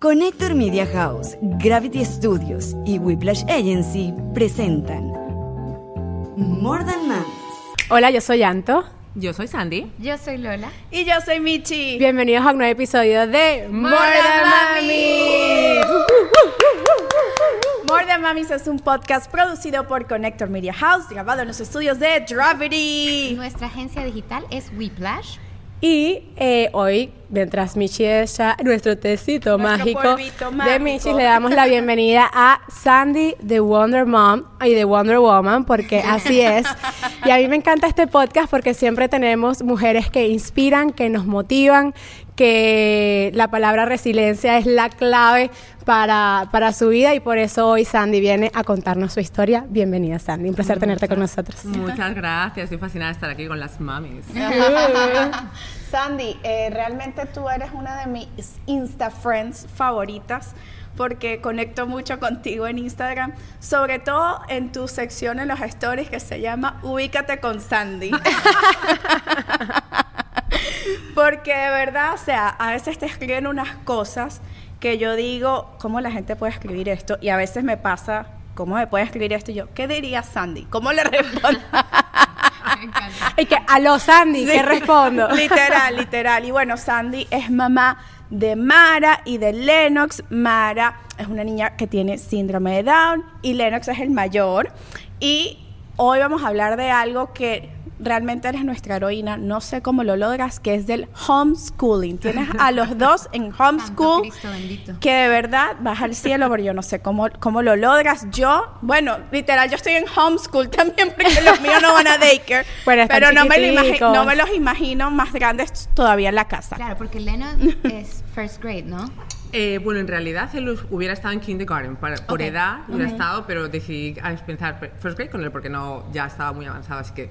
Connector Media House, Gravity Studios y Whiplash Agency presentan More Than Moms. Hola, yo soy Anto. Yo soy Sandy. Yo soy Lola. Y yo soy Michi. Bienvenidos a un nuevo episodio de More, Than Mami. More Than Mamis es un podcast producido por Connector Media House, grabado en los estudios de Gravity. Nuestra agencia digital es Whiplash. Y eh, hoy, mientras Michi echa nuestro tecito Nuestro mágico polvito de mágico. Michi, le damos la bienvenida a Sandy de Wonder Mom y de Wonder Woman, porque así es. Y a mí me encanta este podcast porque siempre tenemos mujeres que inspiran, que nos motivan, que la palabra resiliencia es la clave para, para su vida y por eso hoy Sandy viene a contarnos su historia. Bienvenida Sandy, un placer tenerte con nosotros. Muchas gracias. Estoy fascinada de estar aquí con las mamis. Sandy, eh, realmente tú eres una de mis Insta Friends favoritas porque conecto mucho contigo en Instagram, sobre todo en tu sección en los stories que se llama Ubícate con Sandy. porque de verdad, o sea, a veces te escriben unas cosas que yo digo, ¿cómo la gente puede escribir esto? Y a veces me pasa, ¿cómo me puede escribir esto? Y yo, ¿qué diría Sandy? ¿Cómo le respondo? Me encanta. Y que, aló Sandy, ¿qué Sí. respondo? literal, literal. Y bueno, Sandy es mamá de Mara y de Lennox. Mara es una niña que tiene síndrome de Down y Lennox es el mayor. Y hoy vamos a hablar de algo que realmente eres nuestra heroína. No sé cómo lo logras, que es del homeschooling. Tienes a los dos en homeschool. Que de verdad vas al cielo, pero yo no sé cómo, cómo lo logras. Yo, bueno, literal, yo estoy en homeschool también porque los míos no van a daycare. Pero no me, lo no me los imagino más grandes todavía en la casa. Claro, porque Lena es first grade, ¿no? Eh, bueno, en realidad él hubiera estado en kindergarten para- por edad, hubiera estado, pero decidí a empezar first grade con él porque no ya estaba muy avanzado, así que.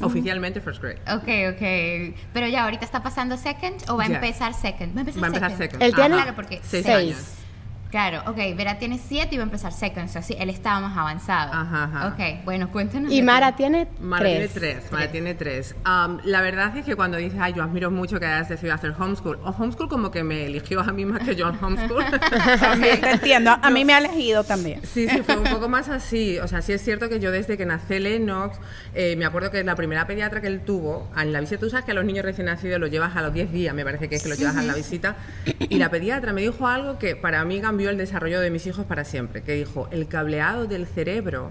Oficialmente first grade. Ok, ok. Pero ya ahorita está pasando second o va a empezar second. Va a empezar Va a empezar second. second. Él tiene. Claro, porque seis, seis. años. Claro, ok. Vera tiene siete y va a empezar second. O sea, sí, él estaba más avanzado. Ajá, ajá. Ok, bueno, cuéntanos. Y Mara ti. tiene Mara tres. tiene tres, Mara tiene tres. Am, la verdad es que cuando dices, ay, yo admiro mucho que hayas decidido hacer homeschool, o homeschool como que me eligió a mí más que yo al homeschool. También te entiendo. A mí me ha elegido también. Sí, sí, fue un poco más así. O sea, sí es cierto que yo desde que nací Lennox, eh, me acuerdo que la primera pediatra que él tuvo, en la visita, tú sabes que a los niños recién nacidos los llevas a los 10 días, me parece que es que los llevas a la visita, y la pediatra me dijo algo que para mí cambió el desarrollo de mis hijos para siempre, que dijo, el cableado del cerebro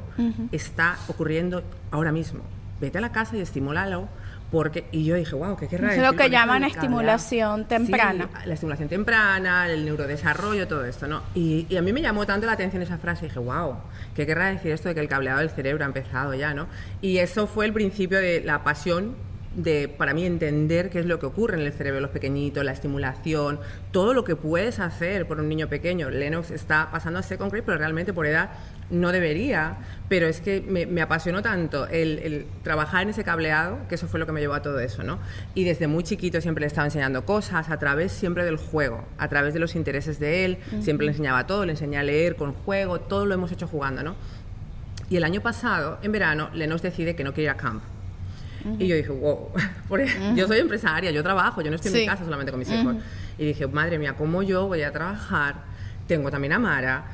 está ocurriendo ahora mismo. Vete a la casa y estimúlalo. Porque, y yo dije, wow, ¿qué querrá Es lo que llaman del cableado?". estimulación temprana. Sí, la estimulación temprana, el neurodesarrollo, todo esto, ¿no? Y, y a mí me llamó tanto la atención esa frase, dije, wow, ¿qué querrá decir esto de que el cableado del cerebro ha empezado ya, ¿no? Y eso fue el principio de la pasión de, para mí, entender qué es lo que ocurre en el cerebro de los pequeñitos, la estimulación, todo lo que puedes hacer por un niño pequeño. Lennox está pasando a second grade, pero realmente por edad no debería, pero es que me, me apasionó tanto el, el trabajar en ese cableado, que eso fue lo que me llevó a todo eso, ¿no? Y desde muy chiquito siempre le estaba enseñando cosas, a través siempre del juego, a través de los intereses de él, siempre le enseñaba todo, le enseñé a leer con juego, todo lo hemos hecho jugando, ¿no? Y el año pasado, en verano, Lenos decide que no quiere ir a camp. Y yo dije, wow, por- yo soy empresaria, yo trabajo, yo no estoy en Sí. mi casa solamente con mis hijos. Y dije, madre mía, ¿cómo yo voy a trabajar? Tengo también a Mara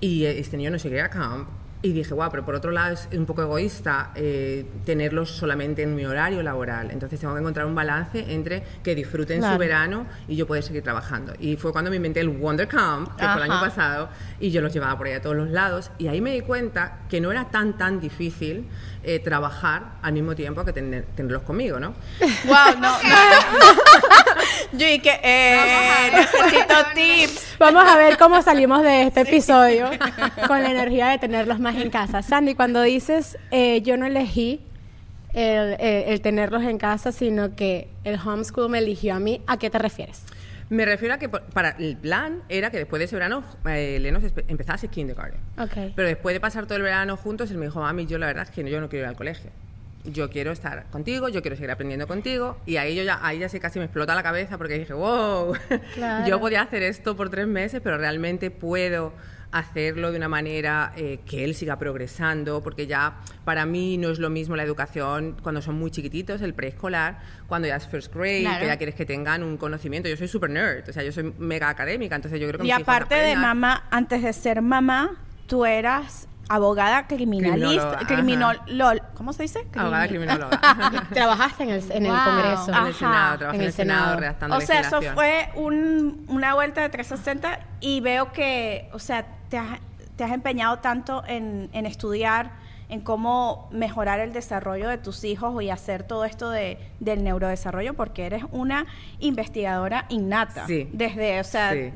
y eh, este niño no sigue a camp. Y dije, wow, pero por otro lado es un poco egoísta eh, tenerlos solamente en mi horario laboral. Entonces tengo que encontrar un balance entre que disfruten Claro. su verano y yo poder seguir trabajando. Y fue cuando me inventé el Wonder Camp, que fue el año Ajá. pasado, y yo los llevaba por ahí a todos los lados. Y ahí me di cuenta que no era tan, tan difícil eh, trabajar al mismo tiempo que tener- tenerlos conmigo, ¿no? Wow, no. Yo y que eh, necesito tips. Vamos a ver cómo salimos de este episodio con la energía de tenerlos más en casa. Sandy, cuando dices eh, yo no elegí el, eh, el tenerlos en casa, sino que el homeschool me eligió a mí, ¿a qué te refieres? Me refiero a que para el plan era que después de ese verano eh, Lenos empezase kindergarten. Ok. Pero después de pasar todo el verano juntos, él me dijo, mami, yo la verdad es que yo no quiero ir al colegio. Yo quiero estar contigo, yo quiero seguir aprendiendo contigo. Y ahí yo ya, ahí ya sí casi me explota la cabeza porque dije, wow, Claro. yo podía hacer esto por tres meses, pero realmente puedo hacerlo de una manera eh, que él siga progresando, porque ya para mí no es lo mismo la educación cuando son muy chiquititos, el preescolar, cuando ya es first grade, Claro. que ya quieres que tengan un conocimiento. Yo soy super nerd, o sea, yo soy mega académica, entonces yo creo que Y mis hijos aparte de mamá, antes de ser mamá, tú eras abogada criminalista, Criminóloga, criminol, ¿cómo se dice? Abogada Crimi- criminóloga. Trabajaste en el, en el. Congreso. en el Senado, trabajé En en el el Senado, Senado. redactando O sea, eso fue un- una vuelta de 360 y veo que, o sea, te has, te has empeñado tanto en, en estudiar, en cómo mejorar el desarrollo de tus hijos y hacer todo esto de, del neurodesarrollo, porque eres una investigadora innata. Sí. Desde, o sea, Sí.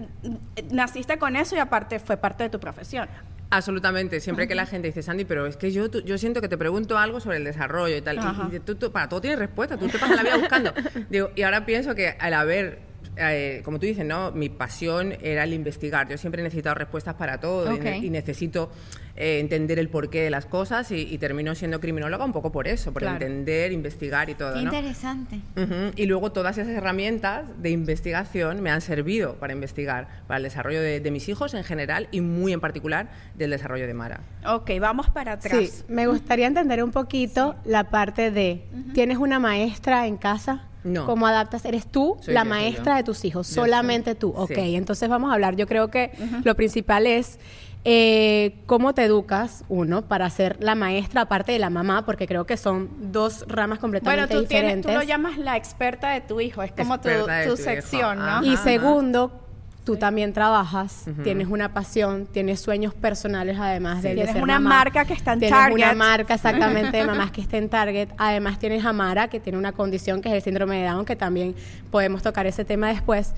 naciste con eso y aparte fue parte de tu profesión. Absolutamente. Siempre que la gente dice, Sandy, pero es que yo, tú- yo siento que te pregunto algo sobre el desarrollo y tal. y-. Y, tú, tú- para todo tienes respuesta. Tú te pasas la vida buscando. Digo, y ahora pienso que al haber, eh, como tú dices, ¿no? Mi pasión era el investigar. Yo siempre he necesitado respuestas para todo y Ok. ne- y, necesito eh, entender el porqué de las cosas y, y termino siendo criminóloga un poco por eso, por Claro. entender, investigar y todo, Qué ¿no? interesante. Ujú, Y luego todas esas herramientas de investigación me han servido para investigar, para el desarrollo de, de mis hijos en general y muy en particular del desarrollo de Mara. Ok, vamos para atrás. Sí, me gustaría entender un poquito la parte de, ¿tienes una maestra en casa? No. ¿Cómo adaptas? ¿Eres tú Soy la yo, maestra yo. de tus hijos? Yo Solamente soy. tú. Ok, Sí. entonces vamos a hablar. Yo creo que lo principal es eh, cómo te educas, uno, para ser la maestra aparte de la mamá, porque creo que son dos ramas Bueno, completamente tú, tienes, diferentes. tú lo llamas la experta de tu hijo, es como tu, tu tu hijo. sección, ¿no? Ajá. Y Ajá. segundo, tú también trabajas, tienes una pasión, tienes sueños personales además de, de Tienes ser una mamá. marca que está en tienes Target. una marca exactamente de mamás que está en Target. Además tienes a Mara que tiene una condición que es el síndrome de Down, que también podemos tocar ese tema después.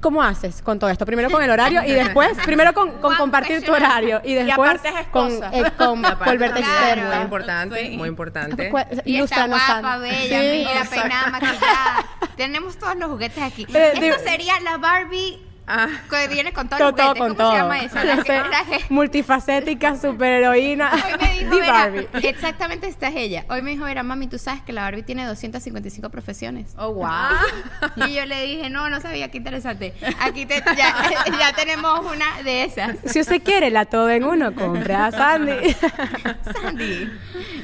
¿Cómo haces con todo esto? Primero con el horario y después, primero con, compartir tu horario y después aparte es con, eh, con volverte Claro. Muy importante, Sí. muy importante. Y está guapa, bella, Sí, mira, exacto. peinada, maquillada. Tenemos todos los juguetes aquí. Eh, Esto digo- sería la Barbie Ah, que viene con todos Todo, los todo con ¿Cómo todo. se llama eso? La que traje. Multifacética, superheroína. Hoy me dijo, Vera, Barbie. exactamente esta es ella. Hoy me dijo, Vera, mami, tú sabes que la Barbie tiene 255 profesiones. Oh, wow. Y yo le dije, no, no sabía, qué interesante. Aquí te- ya, ya tenemos una de esas. Si usted quiere la todo en uno, compre a Sandy. Sandy,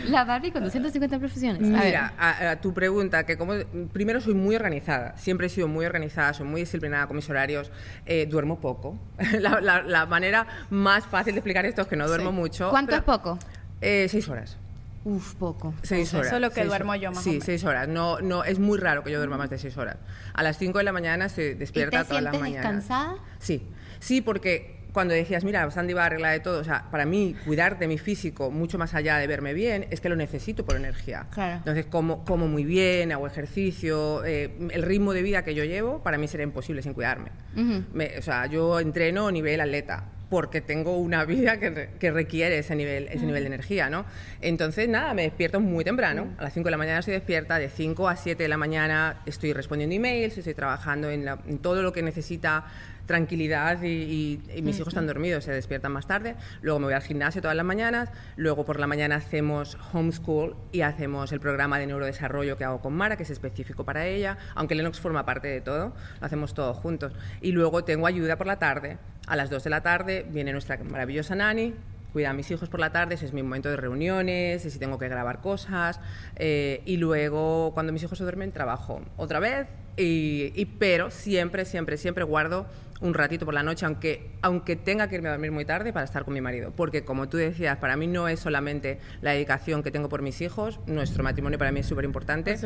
la Barbie con 250 profesiones. A ver. Mira, a, a tu pregunta, que como primero soy muy organizada, siempre he sido muy organizada, soy muy disciplinada con mis horarios, eh, duermo poco. la, la- la manera más fácil de explicar esto es que no duermo mucho. ¿Cuánto pero- es poco? Eh, seis horas. Uf, poco. Seis Eso horas. es lo que seis duermo yo, más o Sí, menos. seis horas. No, no, es muy raro que yo duerma más de seis horas. A las cinco de la mañana estoy despierta ¿Y te todas las mañanas. descansada? Sí, sí, porque cuando decías, mira, Sandy va a arreglar de todo, o sea, para mí cuidar de mi físico, mucho más allá de verme bien, es que lo necesito por energía. Claro. Entonces, como, como muy bien, hago ejercicio, eh, el ritmo de vida que yo llevo, para mí sería imposible sin cuidarme. Ujú. Me- o sea, yo entreno a nivel atleta porque tengo una vida que, que requiere ese nivel, ese nivel de energía, ¿no? Entonces, nada, me despierto muy temprano. A las 5 de la mañana estoy despierta, de 5 a 7 de la mañana estoy respondiendo emails, estoy trabajando en, la- en todo lo que necesita tranquilidad y, y- y mis hijos están dormidos, se despiertan más tarde. Luego me voy al gimnasio todas las mañanas. Luego por la mañana hacemos homeschool y hacemos el programa de neurodesarrollo que hago con Mara, que es específico para ella, aunque Lennox forma parte de todo, lo hacemos todos juntos. Y luego tengo ayuda por la tarde. A las 2 de la tarde viene nuestra maravillosa Nani, cuida a mis hijos por la tarde, ese es mi momento de reuniones, si tengo que grabar cosas. eh, y luego, cuando mis hijos se duermen, trabajo otra vez. Y, y- pero siempre, siempre, siempre guardo un ratito por la noche, aunque, aunque tenga que irme a dormir muy tarde para estar con mi marido. Porque, como tú decías, para mí no es solamente la dedicación que tengo por mis hijos, nuestro matrimonio para mí es súper importante.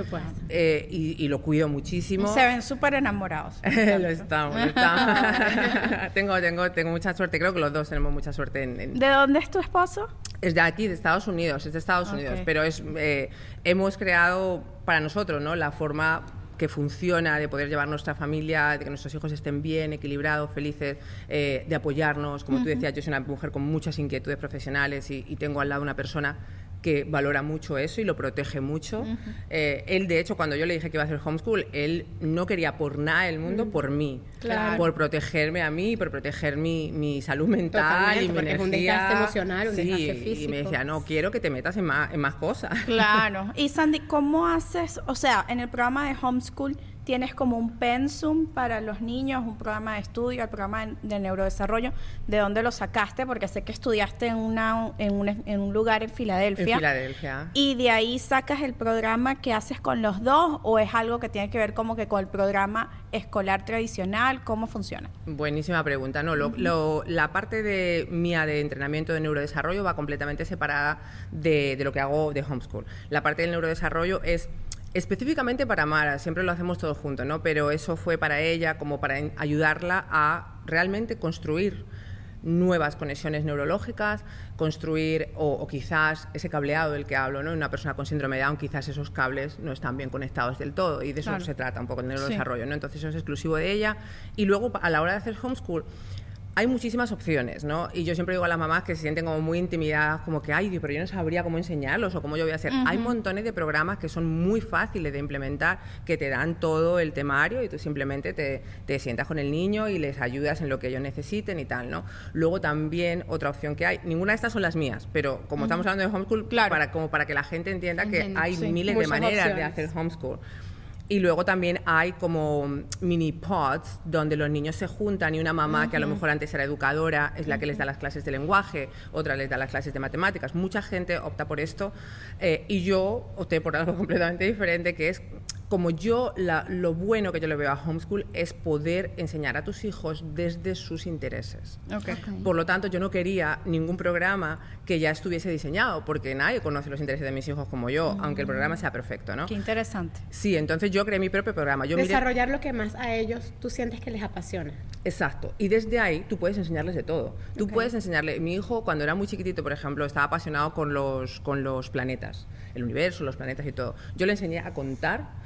Eh, y, y lo cuido muchísimo. Se ven súper enamorados. lo estamos, lo estamos. tengo, tengo, tengo mucha suerte, creo que los dos tenemos mucha suerte en, en- ¿De dónde es tu esposo? es de aquí, de Estados Unidos, es de Estados. Unidos, pero es, eh, hemos creado para nosotros ¿no? la forma que funciona de poder llevar nuestra familia, de que nuestros hijos estén bien, equilibrados, felices, eh, de apoyarnos. Como tú decías, yo soy una mujer con muchas inquietudes profesionales y, y tengo al lado una persona que valora mucho eso y lo protege mucho. Eh, él, de hecho, cuando yo le dije que iba a hacer homeschool, él no quería por nada del mundo por mí, Claro. por protegerme a mí, por proteger mi, mi salud mental Totalmente, y mi porque es un energía. desgaste emocional, un Sí, desgaste Y me físico. decía, no, quiero que te metas en más, en más cosas. Claro. Y Sandy, ¿cómo haces? O sea, en el programa de homeschool tienes como un pensum para los niños, un programa de estudio, el programa de, de neurodesarrollo, ¿de dónde lo sacaste? Porque sé que estudiaste en, una, en, un, en un lugar en En Filadelfia. Filadelfia. ¿Y de ahí sacas el programa que haces con los dos o es algo que tiene que ver como que con el programa escolar tradicional? ¿Cómo funciona? Buenísima pregunta. No, lo- lo- la parte de mía de entrenamiento de neurodesarrollo va completamente separada de, de lo que hago de homeschool. La parte del neurodesarrollo es específicamente para Mara, siempre lo hacemos todos juntos, ¿no? Pero eso fue para ella como para ayudarla a realmente construir nuevas conexiones neurológicas, construir o, o quizás ese cableado del que hablo, ¿no? Una persona con síndrome de Down, quizás esos cables no están bien conectados del todo y de eso Claro. se trata un poco el neurodesarrollo, ¿no? Entonces eso es exclusivo de ella y luego a la hora de hacer homeschool hay muchísimas opciones, ¿no? Y yo siempre digo a las mamás que se sienten como muy intimidadas, como que, ay, pero yo no sabría cómo enseñarlos o cómo yo voy a hacer. Hay montones de programas que son muy fáciles de implementar, que te dan todo el temario y tú simplemente te, te sientas con el niño y les ayudas en lo que ellos necesiten y tal, ¿no? Luego también otra opción que hay, ninguna de estas son las mías, pero como estamos hablando de homeschool, para, como para que la gente entienda Entiendo, que hay sí. miles de maneras de hacer homeschool. Y luego también hay como mini pods donde los niños se juntan y una mamá que a lo mejor antes era educadora es la que les da las clases de lenguaje, otra les da las clases de matemáticas. Mucha gente opta por esto eh, y yo opté por algo completamente diferente que es como yo la- lo bueno que yo le veo a homeschool es poder enseñar a tus hijos desde sus intereses. Por lo tanto, yo no quería ningún programa que ya estuviese diseñado, porque nadie conoce los intereses de mis hijos como yo, aunque el programa sea perfecto, ¿no? Qué interesante. Sí, entonces yo creé mi propio programa. Yo miré- Desarrollar lo que más a ellos tú sientes que les apasiona. Exacto. Y desde ahí tú puedes enseñarles de todo. Tú Ok. puedes enseñarle. Mi hijo, cuando era muy chiquitito, por ejemplo, estaba apasionado con los, con los planetas, el universo, los planetas y todo. Yo le enseñé a contar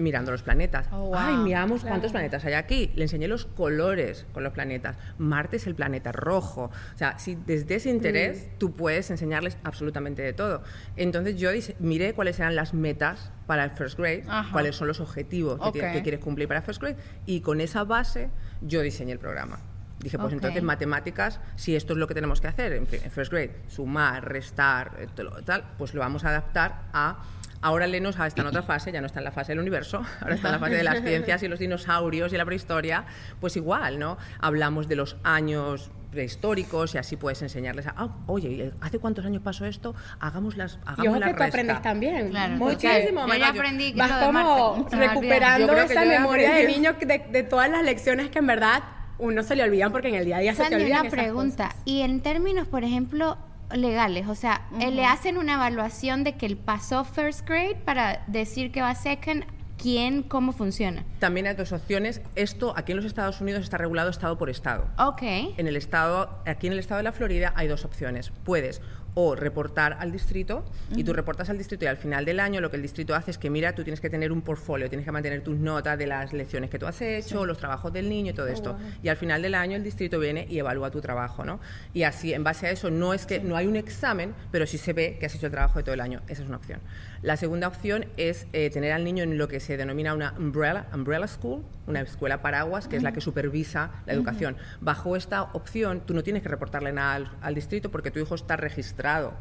mirando los planetas. Oh, wow. Ay, miramos cuántos planetas hay aquí. Le enseñé los colores con los planetas. Marte es el planeta rojo. O sea, si desde ese interés Mm. tú puedes enseñarles absolutamente de todo. Entonces yo miré cuáles eran las metas para el first grade, Ajá. cuáles son los objetivos que, ti- Ok. que quieres cumplir para first grade y con esa base yo diseñé el programa. Dije, pues entonces matemáticas, si esto es lo que tenemos que hacer en, first grade, sumar, restar, eh, tal, pues lo vamos a adaptar a... Ahora Lenos está en otra fase, ya no está en la fase del universo, ahora está en la fase de las ciencias y los dinosaurios y la prehistoria, pues igual, ¿no? Hablamos de los años prehistóricos y así puedes enseñarles a, "Ah, oye, ¿hace cuántos años pasó esto? Hagamos las hagamos Y ojo la que tú resta". aprendes también. Claro. Muchísimo, Yo ya yo- aprendí que Vas lo como recuperando Yo creo esa yo memoria de niño de, de todas las lecciones que en verdad uno se le olvidan porque en el día a día se te olvidan una esas pregunta. cosas. Y en términos, por ejemplo, legales, o sea, eh, ¿le hacen una evaluación de que él pasó first grade para decir que va second? ¿Quién? ¿Cómo funciona? También hay dos opciones. Esto aquí en los Estados Unidos está regulado estado por estado. Ok. En el estado, aquí en el estado de la Florida hay dos opciones. Puedes o reportar al distrito y tú reportas al distrito y al final del año lo que el distrito hace es que mira, tú tienes que tener un portfolio, tienes que mantener tus notas de las lecciones que tú has hecho, los trabajos del niño y todo esto. Y al final del año el distrito viene y evalúa tu trabajo, ¿no? Y así en base a eso no es que no hay un examen, pero sí se ve que has hecho el trabajo de todo el año. Esa es una opción. La segunda opción es eh, tener al niño en lo que se denomina una umbrella, umbrella school, una escuela paraguas, que es la que supervisa la educación. Bajo esta opción, tú no tienes que reportarle nada al, al distrito porque tu hijo está registrado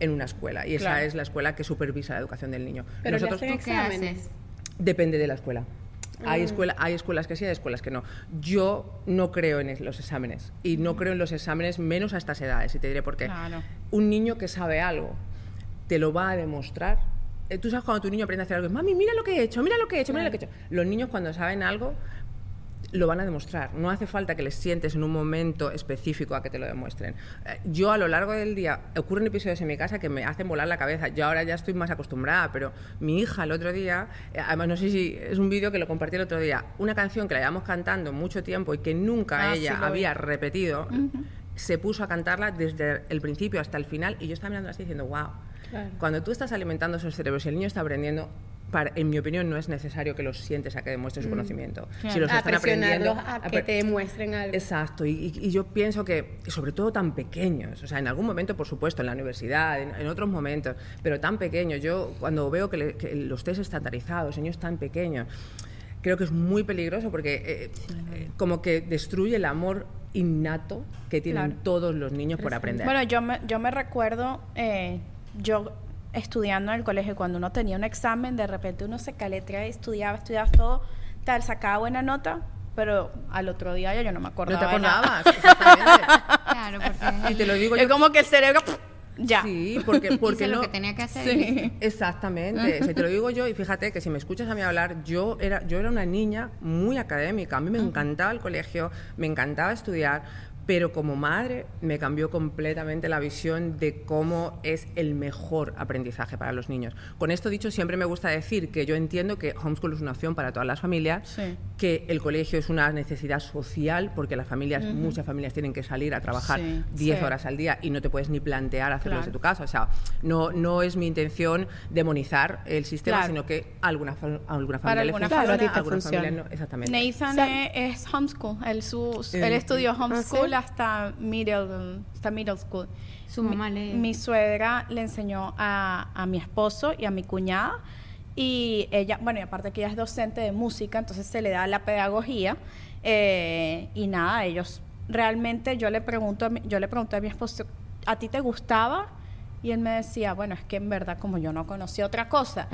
en una escuela y esa es la escuela que supervisa la educación del niño. Pero Nosotros le hacen ¿Tú qué exámenes. haces? depende de la escuela. Hay, Mm. escuela, hay escuelas que sí, hay escuelas que no. Yo no creo en los exámenes y no creo en los exámenes menos a estas edades y te diré por qué. Claro. Un niño que sabe algo te lo va a demostrar. Eh, Tú sabes cuando tu niño aprende a hacer algo, mami, mira lo que he hecho, mira lo que he hecho, mira lo que he hecho. Los niños cuando saben algo lo van a demostrar. No hace falta que les sientes en un momento específico a que te lo demuestren. Eh, Yo a lo largo del día, ocurren episodios en mi casa que me hacen volar la cabeza. Yo ahora ya estoy más acostumbrada, pero mi hija el otro día, eh, además no sé si es un vídeo que lo compartí el otro día, una canción que la llevamos cantando mucho tiempo y que nunca Ah, sí, ella había repetido, se puso a cantarla desde el principio hasta el final y yo estaba mirando así diciendo, wow. Claro. Cuando tú estás alimentando esos cerebros y el niño está aprendiendo, para- en mi opinión no es necesario que los sientes a que demuestres su conocimiento. Si los a están aprendiendo... a que te demuestren algo. Exacto, y, y- yo pienso que, sobre todo tan pequeños, o sea, en algún momento, por supuesto, en la universidad, en, en otros momentos, pero tan pequeños, yo cuando veo que, le- que los test estandarizados, niños tan pequeños, creo que es muy peligroso porque eh, eh, como que destruye el amor innato que tienen Claro. todos los niños por aprender. Bueno, yo me, yo me recuerdo, eh, yo estudiando en el colegio, cuando uno tenía un examen, de repente uno se caletrea y estudiaba, estudiaba todo, tal, sacaba buena nota, pero al otro día ya yo no me acordaba. No te acordabas, exactamente. Claro, porque Y te lo digo Es yo. como que el cerebro, ya. Sí, porque, porque hice no. lo que tenía que hacer. Sí. Exactamente, si te lo digo yo y fíjate que si me escuchas a mí hablar, yo era, yo era una niña muy académica, a mí me encantaba el colegio, me encantaba estudiar, pero como madre me cambió completamente la visión de cómo es el mejor aprendizaje para los niños. Con esto dicho, siempre me gusta decir que yo entiendo que homeschool es una opción para todas las familias, Sí. que el colegio es una necesidad social, porque las familias, muchas familias tienen que salir a trabajar Sí, 10 sí. horas al día y no te puedes ni plantear hacerlo Claro. desde tu casa. O sea, no, no es mi intención demonizar el sistema, Claro. sino que a alguna, alguna Para familia le algunas funciona, familias- a algunas funciona. familias no. Exactamente. Nathan Sa- es, es homeschool. Él, su, Sí. él estudió homeschool sí? Hasta, middle, hasta middle school. Su mamá mi, mi suegra le enseñó a, a mi esposo y a mi cuñada. Y ella, bueno, y aparte que ella es docente de música, entonces se le da la pedagogía. eh, y nada, ellos realmente, yo le, pregunto yo le pregunté a mi esposo, ¿a ti te gustaba? Y él me decía, bueno, es que en verdad como yo no conocía otra cosa.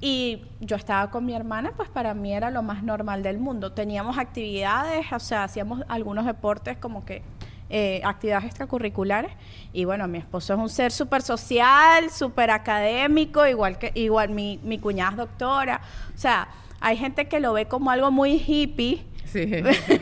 Y yo estaba con mi hermana, pues para mí era lo más normal del mundo. Teníamos actividades, o sea, hacíamos algunos deportes como que eh, actividades extracurriculares. Y bueno, mi esposo es un ser súper social, súper académico, igual que igual mi, mi cuñada es doctora. O sea, hay gente que lo ve como algo muy hippie. Sí.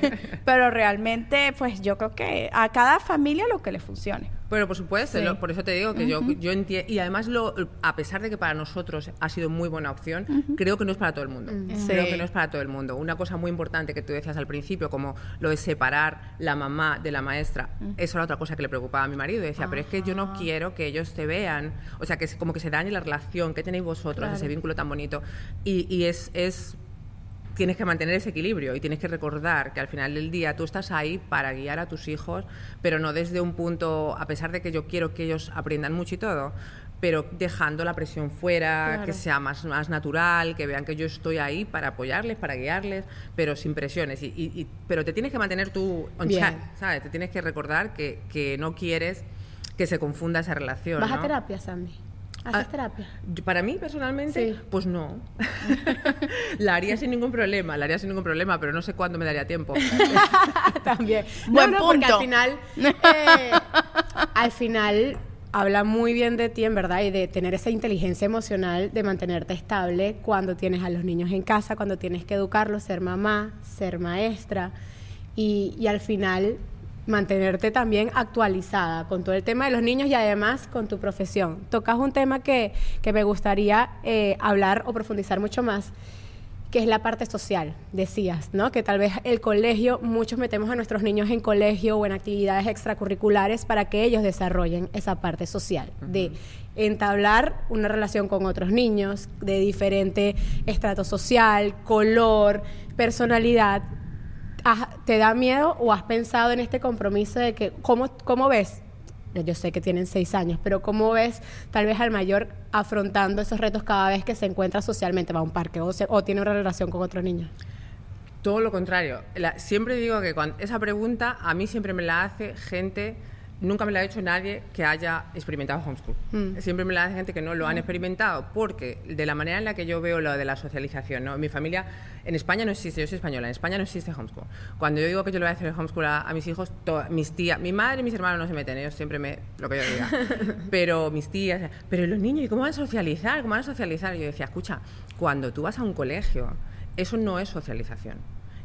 pero realmente, pues yo creo que a cada familia lo que le funcione. Pero por supuesto, Sí. lo- por eso te digo que yo, yo entiendo. Y además, lo, a pesar de que para nosotros ha sido muy buena opción, creo que no es para todo el mundo. Creo Sí. que no es para todo el mundo. Una cosa muy importante que tú decías al principio, como lo de separar la mamá de la maestra, eso era otra cosa que le preocupaba a mi marido. Decía, pero es que yo no quiero que ellos te vean. O sea, que es como que se dañe la relación que tenéis vosotros, ese vínculo tan bonito. Y, y es. es tienes que mantener ese equilibrio y tienes que recordar que al final del día tú estás ahí para guiar a tus hijos, pero no desde un punto, a pesar de que yo quiero que ellos aprendan mucho y todo, pero dejando la presión fuera, Claro. que sea más, más natural, que vean que yo estoy ahí para apoyarles, para guiarles, pero sin presiones. Y, y- y- pero te tienes que mantener tú on Bien. track, ¿sabes? Te tienes que recordar que, que no quieres que se confunda esa relación. ¿Vas a ¿no? terapia, Sandy? ¿Haces Ah, terapia? Para mí, personalmente, Sí. pues no. la haría sin ningún problema, la haría sin ningún problema, pero no sé cuándo me daría tiempo. También. Buen no, no, porque punto. al final, eh, al final habla muy bien de ti, en verdad, y de tener esa inteligencia emocional de mantenerte estable cuando tienes a los niños en casa, cuando tienes que educarlos, ser mamá, ser maestra, y, y al final mantenerte también actualizada con todo el tema de los niños y además con tu profesión. Tocas un tema que, que me gustaría eh, hablar o profundizar mucho más, que es la parte social, decías, ¿no? Que tal vez el colegio, muchos metemos a nuestros niños en colegio o en actividades extracurriculares para que ellos desarrollen esa parte social, de entablar una relación con otros niños de diferente estrato social, color, personalidad. ¿Has- ¿Te da miedo o has pensado en este compromiso de que, cómo, cómo ves? Yo sé que tienen seis años, pero ¿cómo ves tal vez al mayor afrontando esos retos cada vez que se encuentra socialmente, va a un parque o, se- o tiene una relación con otros niños? Todo lo contrario. La- siempre digo que esa pregunta a mí siempre me la hace gente, nunca me la ha hecho nadie que haya experimentado homeschool. Mm. Siempre me la hace gente que no lo han experimentado, porque de la manera en la que yo veo lo de la socialización, ¿no? En mi familia, en España no existe, yo soy española, en España no existe homeschool. Cuando yo digo que yo le voy a hacer homeschool a, a mis hijos, to- mis tías, mi madre y mis hermanos no se meten, ellos siempre me, lo que yo diga. pero mis tías, pero ¿y los niños, ¿y cómo van a socializar? ¿Cómo van a socializar? Y yo decía, escucha, cuando tú vas a un colegio, eso no es socialización.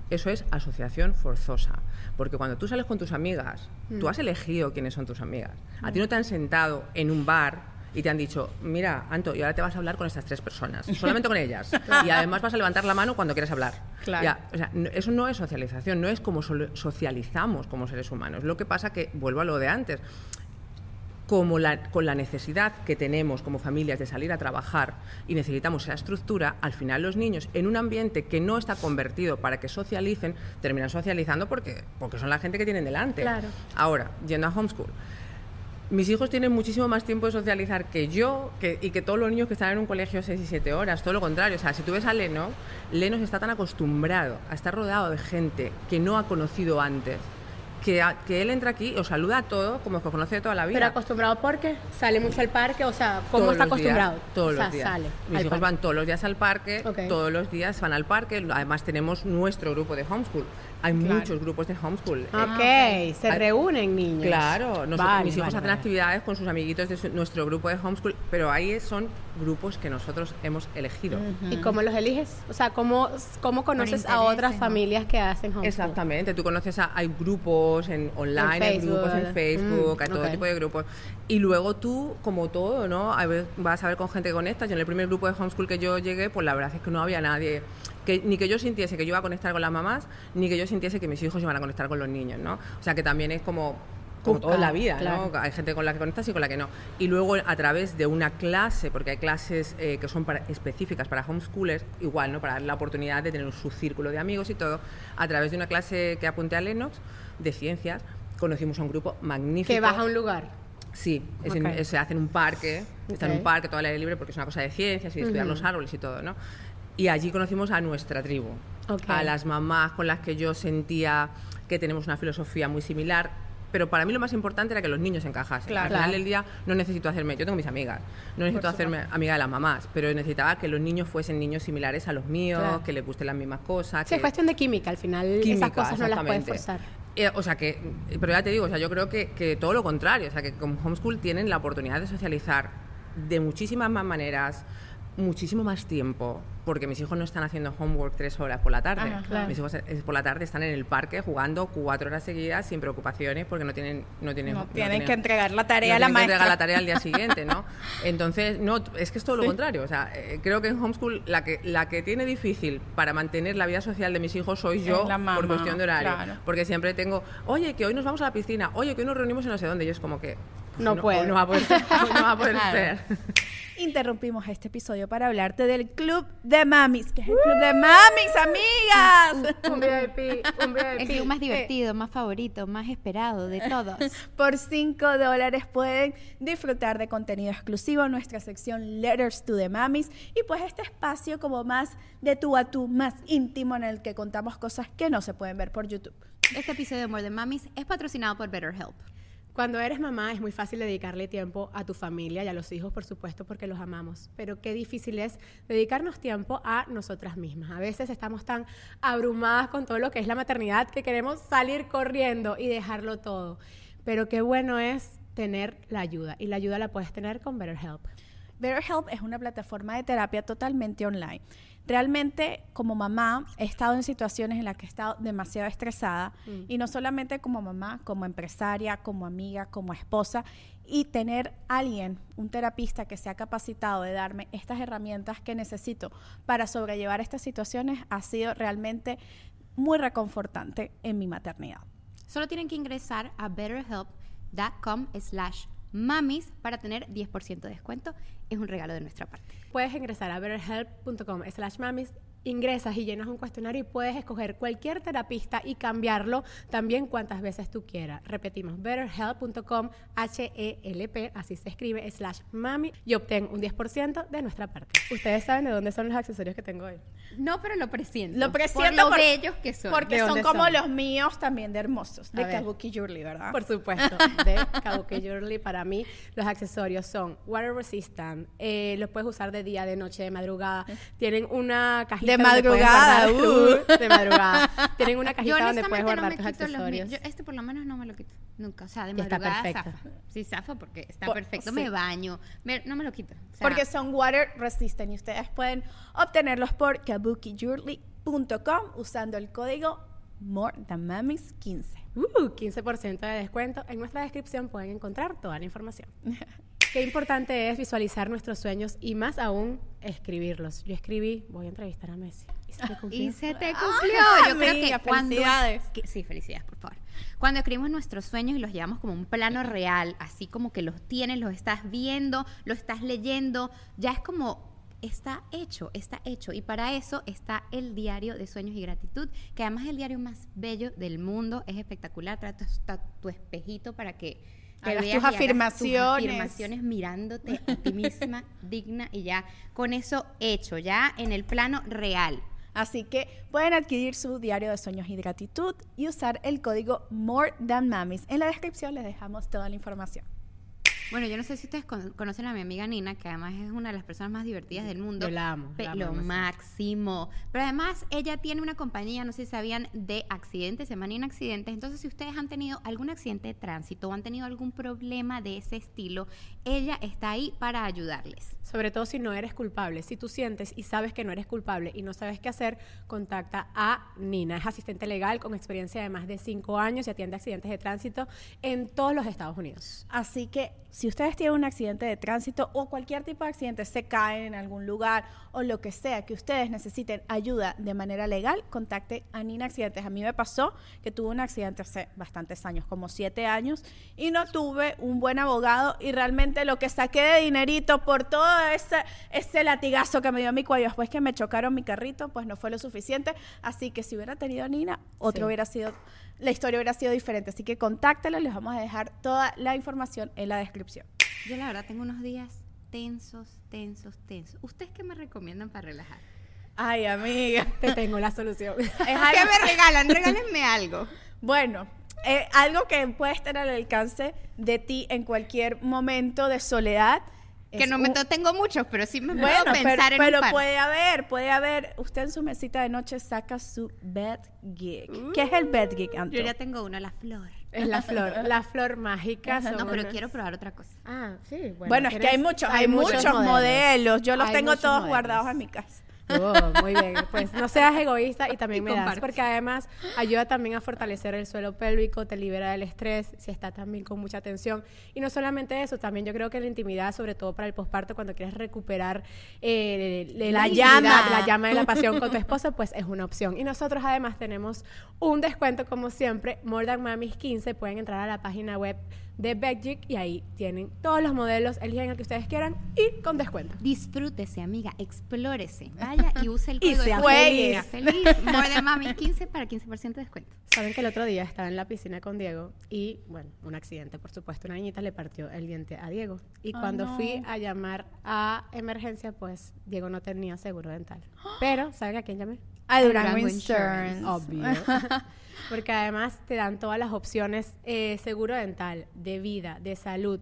Eso es asociación forzosa. Porque cuando tú sales con tus amigas, tú has elegido quiénes son tus amigas. A ti no te han sentado en un bar y te han dicho, mira, Anto, y ahora te vas a hablar con estas tres personas, solamente con ellas. Y además vas a levantar la mano cuando quieras hablar. Claro. Ya, o sea, no- eso no es socialización, no es como solo- socializamos como seres humanos. Lo que pasa que, vuelvo a lo de antes, como la, con la necesidad que tenemos como familias de salir a trabajar y necesitamos esa estructura, al final los niños en un ambiente que no está convertido para que socialicen, terminan socializando porque, porque son la gente que tienen delante. Claro. Ahora, yendo a homeschool, mis hijos tienen muchísimo más tiempo de socializar que yo que- y que todos los niños que están en un colegio 6 y 7 horas, todo lo contrario. O sea, si tú ves a Leno, Leno está tan acostumbrado a estar rodeado de gente que no ha conocido antes que, a- que él entra aquí os saluda a todos como que os conoce de toda la vida. Pero acostumbrado porque sale mucho al parque, o sea, ¿cómo Todos está días, acostumbrado? todos o sea, los días. sale. Mis hijos parque. van todos los días al parque, todos los días van al parque. Además tenemos nuestro grupo de homeschool. Hay muchos grupos de homeschool. Eh, Ok, se Ay, reúnen niños. Claro, nosotros- Vale, mis hijos vale, hacen vale. actividades con sus amiguitos de su- nuestro grupo de homeschool, pero ahí son grupos que nosotros hemos elegido. ¿Y cómo los eliges? O sea, ¿cómo, cómo conoces a intereses, otras ¿no? familias que hacen homeschool? Exactamente, tú conoces a, hay grupos en online, En hay Facebook, grupos en ¿verdad? Facebook, Mm, hay todo ok. tipo de grupos. Y luego tú, como todo, ¿no? A ver, vas a ver con gente que conectas. Yo en el primer grupo de homeschool que yo llegué, pues la verdad es que no había nadie, que, ni que yo sintiese que yo iba a conectar con las mamás, ni que yo sintiese que mis hijos iban a conectar con los niños, ¿no? O sea que también es como como todo en la vida, claro. ¿no? Hay gente con la que conectas y con la que no. Y luego a través de una clase, porque hay clases eh, que son para- específicas para homeschoolers, igual, ¿no? Para dar la oportunidad de tener su círculo de amigos y todo, a través de una clase que apunté a Lennox de ciencias, conocimos a un grupo magnífico. Que vas a un lugar. Sí, es en- se hace en un parque, está en un parque todo al aire libre porque es una cosa de ciencias y de estudiar los árboles y todo, ¿no? Y allí conocimos a nuestra tribu, Ok. a las mamás con las que yo sentía que tenemos una filosofía muy similar. Pero para mí lo más importante era que los niños encajasen. Claro. Al final Claro. del día no necesito hacerme, yo tengo mis amigas, no necesito hacerme amiga de las mamás, pero necesitaba que los niños fuesen niños similares a los míos, Claro. que les gusten las mismas cosas. Sí, es cuestión de química. Al final, esas química, cosas no las puedes forzar. Eh, o sea que, pero ya te digo, o sea, yo creo que, que todo lo contrario, o sea, que con homeschool tienen la oportunidad de socializar de muchísimas más maneras, muchísimo más tiempo, porque mis hijos no están haciendo homework tres horas por la tarde. Claro. Mis hijos eh, por la tarde están en el parque jugando cuatro horas seguidas sin preocupaciones porque no tienen no tienen, No no tienen tienen- que entregar la no tarea a la tienen que maestra. entregar la tarea al día siguiente, ¿no? Entonces, no, es que es todo lo contrario. O sea, eh, creo que en homeschool la que, la que tiene difícil para mantener la vida social de mis hijos soy yo Es la mamá, por cuestión de horario. claro. Porque siempre tengo, oye, que hoy nos vamos a la piscina, oye, que hoy nos reunimos en no sé dónde. Y es como que... pues, No puedo. hoy No va a poder ser. no va a poder Claro. ser. Interrumpimos este episodio para hablarte del Club de Mamis, que es el Club de Mamis, amigas. Un VIP, un VIP. El club más Eh, divertido, más favorito, más esperado de todos. Por 5 dólares pueden disfrutar de contenido exclusivo en nuestra sección Letters to the Mamis y pues este espacio como más de tú a tú, más íntimo en el que contamos cosas que no se pueden ver por YouTube. Este episodio de More Than Mamis es patrocinado por BetterHelp. Cuando eres mamá es muy fácil dedicarle tiempo a tu familia y a los hijos, por supuesto, porque los amamos. Pero qué difícil es dedicarnos tiempo a nosotras mismas. A veces estamos tan abrumadas con todo lo que es la maternidad que queremos salir corriendo y dejarlo todo. Pero qué bueno es tener la ayuda. Y la ayuda la puedes tener con BetterHelp. BetterHelp es una plataforma de terapia totalmente online. Realmente, como mamá, he estado en situaciones en las que he estado demasiado estresada y no solamente como mamá, como empresaria, como amiga, como esposa y tener alguien, un terapista que sea capacitado de darme estas herramientas que necesito para sobrellevar estas situaciones ha sido realmente muy reconfortante en mi maternidad. Solo tienen que ingresar a betterhelp.com slash mamis para tener 10% de descuento. Es un regalo de nuestra parte. Puedes ingresar a betterhelp.com slash mamis, ingresas y llenas un cuestionario y puedes escoger cualquier terapista y cambiarlo también cuantas veces tú quieras. Repetimos, betterhelp.com, H-E-L-P, así se escribe, slash mami, y obtén un 10% de nuestra parte. Ustedes saben de dónde son los accesorios que tengo hoy. No, pero lo presiento. Lo presiento por lo por- bellos que son. Porque ¿De son como son? los míos también de hermosos, de. Kabuki Jewelry, ¿verdad? Por supuesto, de Kabuki Jewelry. Para mí, los accesorios son water resistant, eh, los puedes usar de día, de noche, de madrugada. Tienen una cajita De donde puedes madrugada, uh. de madrugada. Tienen una cajita donde puedes no guardar tus accesorios. Yo este por lo menos no me lo quito. Nunca. O sea, de Y está madrugada perfecto. zafa. Sí, zafa porque está Por- perfecto. sí. Me baño. Me- no me lo quito. O sea, Porque son water resistant y ustedes pueden obtenerlos por kabukijewelry.com usando el código MORETHANMAMIS15. Uh, 15% de descuento. En nuestra descripción pueden encontrar toda la información. Qué importante es visualizar nuestros sueños y más aún escribirlos. Yo escribí, voy a entrevistar a Messi. Y se me cumplió. Y se te cumplió. Yo creo que cuando. felicidades. que- sí, felicidades, por favor. Cuando escribimos nuestros sueños y los llevamos como un plano real, así como que los tienes, los estás viendo, lo estás leyendo, ya es como. Está hecho, está hecho. Y para eso está el diario de sueños y gratitud, que además es el diario más bello del mundo. Es espectacular. Trae tu, ta- tu espejito para que te Hagas tus afirmaciones. tus afirmaciones mirándote a ti misma digna y ya con eso hecho, ya en el plano real. Así que pueden adquirir su diario de sueños y gratitud y usar el código More Than Mamis. En la descripción les dejamos toda la información. Bueno, yo no sé si ustedes con- conocen a mi amiga Nina, que además es una de las personas más divertidas del mundo. Yo la amo, Pe- la amo lo demasiado. máximo. Pero además, ella tiene una compañía, no sé si sabían, de accidentes, se llama Nina Accidentes. Entonces, si ustedes han tenido algún accidente de tránsito o han tenido algún problema de ese estilo, ella está ahí para ayudarles. Sobre todo si no eres culpable. Si tú sientes y sabes que no eres culpable y no sabes qué hacer, contacta a Nina. Es asistente legal con experiencia de más de cinco años y atiende accidentes de tránsito en todos los Estados Unidos. Así que si ustedes tienen un accidente de tránsito o cualquier tipo de accidente, se caen en algún lugar o lo que sea que ustedes necesiten ayuda de manera legal, contacte a Nina Accidentes. A mí me pasó que tuve un accidente hace bastantes años, como siete años, y no tuve un buen abogado y realmente lo que saqué de dinerito por todo ese, ese latigazo que me dio mi cuello después que me chocaron mi carrito, pues no fue lo suficiente. Así que si hubiera tenido a Nina, otro Sí. hubiera sido, la historia hubiera sido diferente. Así que contáctela, les vamos a dejar toda la información en la descripción. Yo la verdad tengo unos días tensos, tensos, tensos. ¿Ustedes qué me recomiendan para relajar? Ay, amiga. Te tengo la solución. Es ¿Qué me regalan? Regálenme algo. Bueno, eh, algo que puede estar al alcance de ti en cualquier momento de soledad. Que no me un- tengo muchos, pero sí me Bueno, puedo pero, pensar en pero un par. puede haber, puede haber. Usted en su mesita de noche saca su bed gig. ¿Qué es el bed gig, Anto? Yo ya tengo uno, la flor. Es la flor, la flor mágica. No, pero unas- quiero probar otra cosa. Ah, sí. Bueno, Bueno, es que hay muchos, hay, muchos, modelos. Yo los Hay tengo todos modelos. guardados en mi casa. Oh, muy bien, pues no seas egoísta y también Y me das, porque además ayuda también a fortalecer el suelo pélvico, te libera del estrés, si está también con mucha tensión. Y no solamente eso, también yo creo que la intimidad, sobre todo para el posparto, cuando quieres recuperar eh, la, La llama, llama. la llama de la pasión con tu esposo, pues es una opción. Y nosotros además tenemos un descuento, como siempre, More Than Mamis 15, pueden entrar a la página web de Bedgic y ahí tienen todos los modelos, eligen el que ustedes quieran y con descuento. Disfrútese, amiga, explórese. Vaya y use el Y código. sea de- feliz. Sea feliz. More de Mami 15 para 15% de descuento. Saben que el otro día estaba en la piscina con Diego y, bueno, un accidente, por supuesto, una niñita le partió el diente a Diego. Y cuando no. fui a llamar a emergencia, pues Diego no tenía seguro dental. Pero, ¿saben a quién llamé? A Durango Insurance. Obvio. Porque además te dan todas las opciones, eh, seguro dental, de vida, de salud,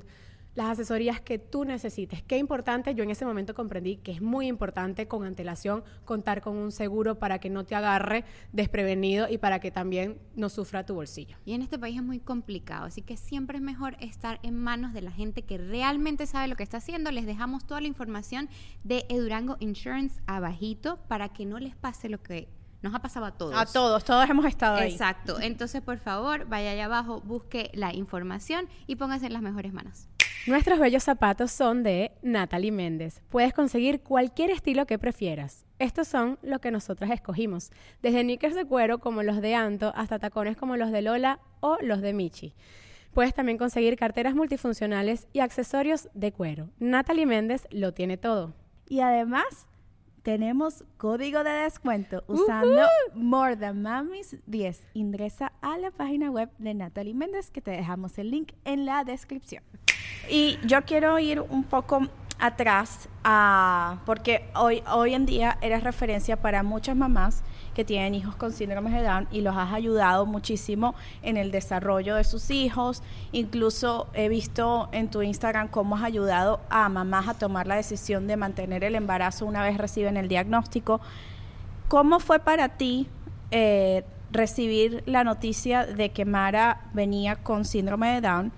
las asesorías que tú necesites. Qué importante, yo en ese momento comprendí que es muy importante con antelación contar con un seguro para que no te agarre desprevenido y para que también no sufra tu bolsillo. Y en este país es muy complicado, así que siempre es mejor estar en manos de la gente que realmente sabe lo que está haciendo. Les dejamos toda la información de Edurango Insurance abajito para que no les pase lo que nos ha pasado a todos. A todos, todos hemos estado ahí. Exacto. Entonces, por favor, vaya allá abajo, busque la información y póngase en las mejores manos. Nuestros bellos zapatos son de Natalie Méndez. Puedes conseguir cualquier estilo que prefieras. Estos son los que nosotras escogimos, desde knickers de cuero como los de Anto hasta tacones como los de Lola o los de Michi. Puedes también conseguir carteras multifuncionales y accesorios de cuero. Natalie Méndez lo tiene todo. Y además tenemos código de descuento usando More Than Mamis 10. Ingresa a la página web de Natalie Méndez que te dejamos el link en la descripción. Y yo quiero ir un poco atrás a, porque hoy, hoy en día eres referencia para muchas mamás que tienen hijos con síndrome de Down y los has ayudado muchísimo en el desarrollo de sus hijos. Incluso he visto en tu Instagram cómo has ayudado a mamás a tomar la decisión de mantener el embarazo una vez reciben el diagnóstico. ¿Cómo fue para ti eh, recibir la noticia de que Mara venía con síndrome de Down,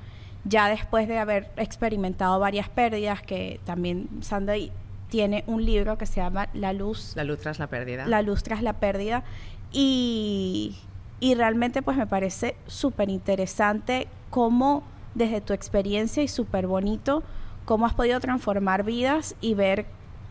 ya después de haber experimentado varias pérdidas, que también Sandy tiene un libro que se llama La luz, La luz tras la pérdida. la luz tras la pérdida, y, y realmente pues me parece súper interesante cómo desde tu experiencia y súper bonito, cómo has podido transformar vidas y ver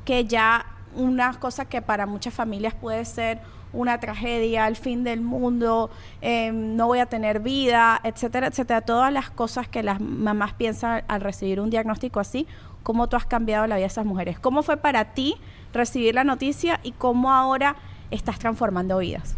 que ya una cosa que para muchas familias puede ser una tragedia, el fin del mundo, eh, no voy a tener vida, etcétera, etcétera. Todas las cosas que las mamás piensan al recibir un diagnóstico así, cómo tú has cambiado la vida de esas mujeres. ¿Cómo fue para ti recibir la noticia y cómo ahora estás transformando vidas?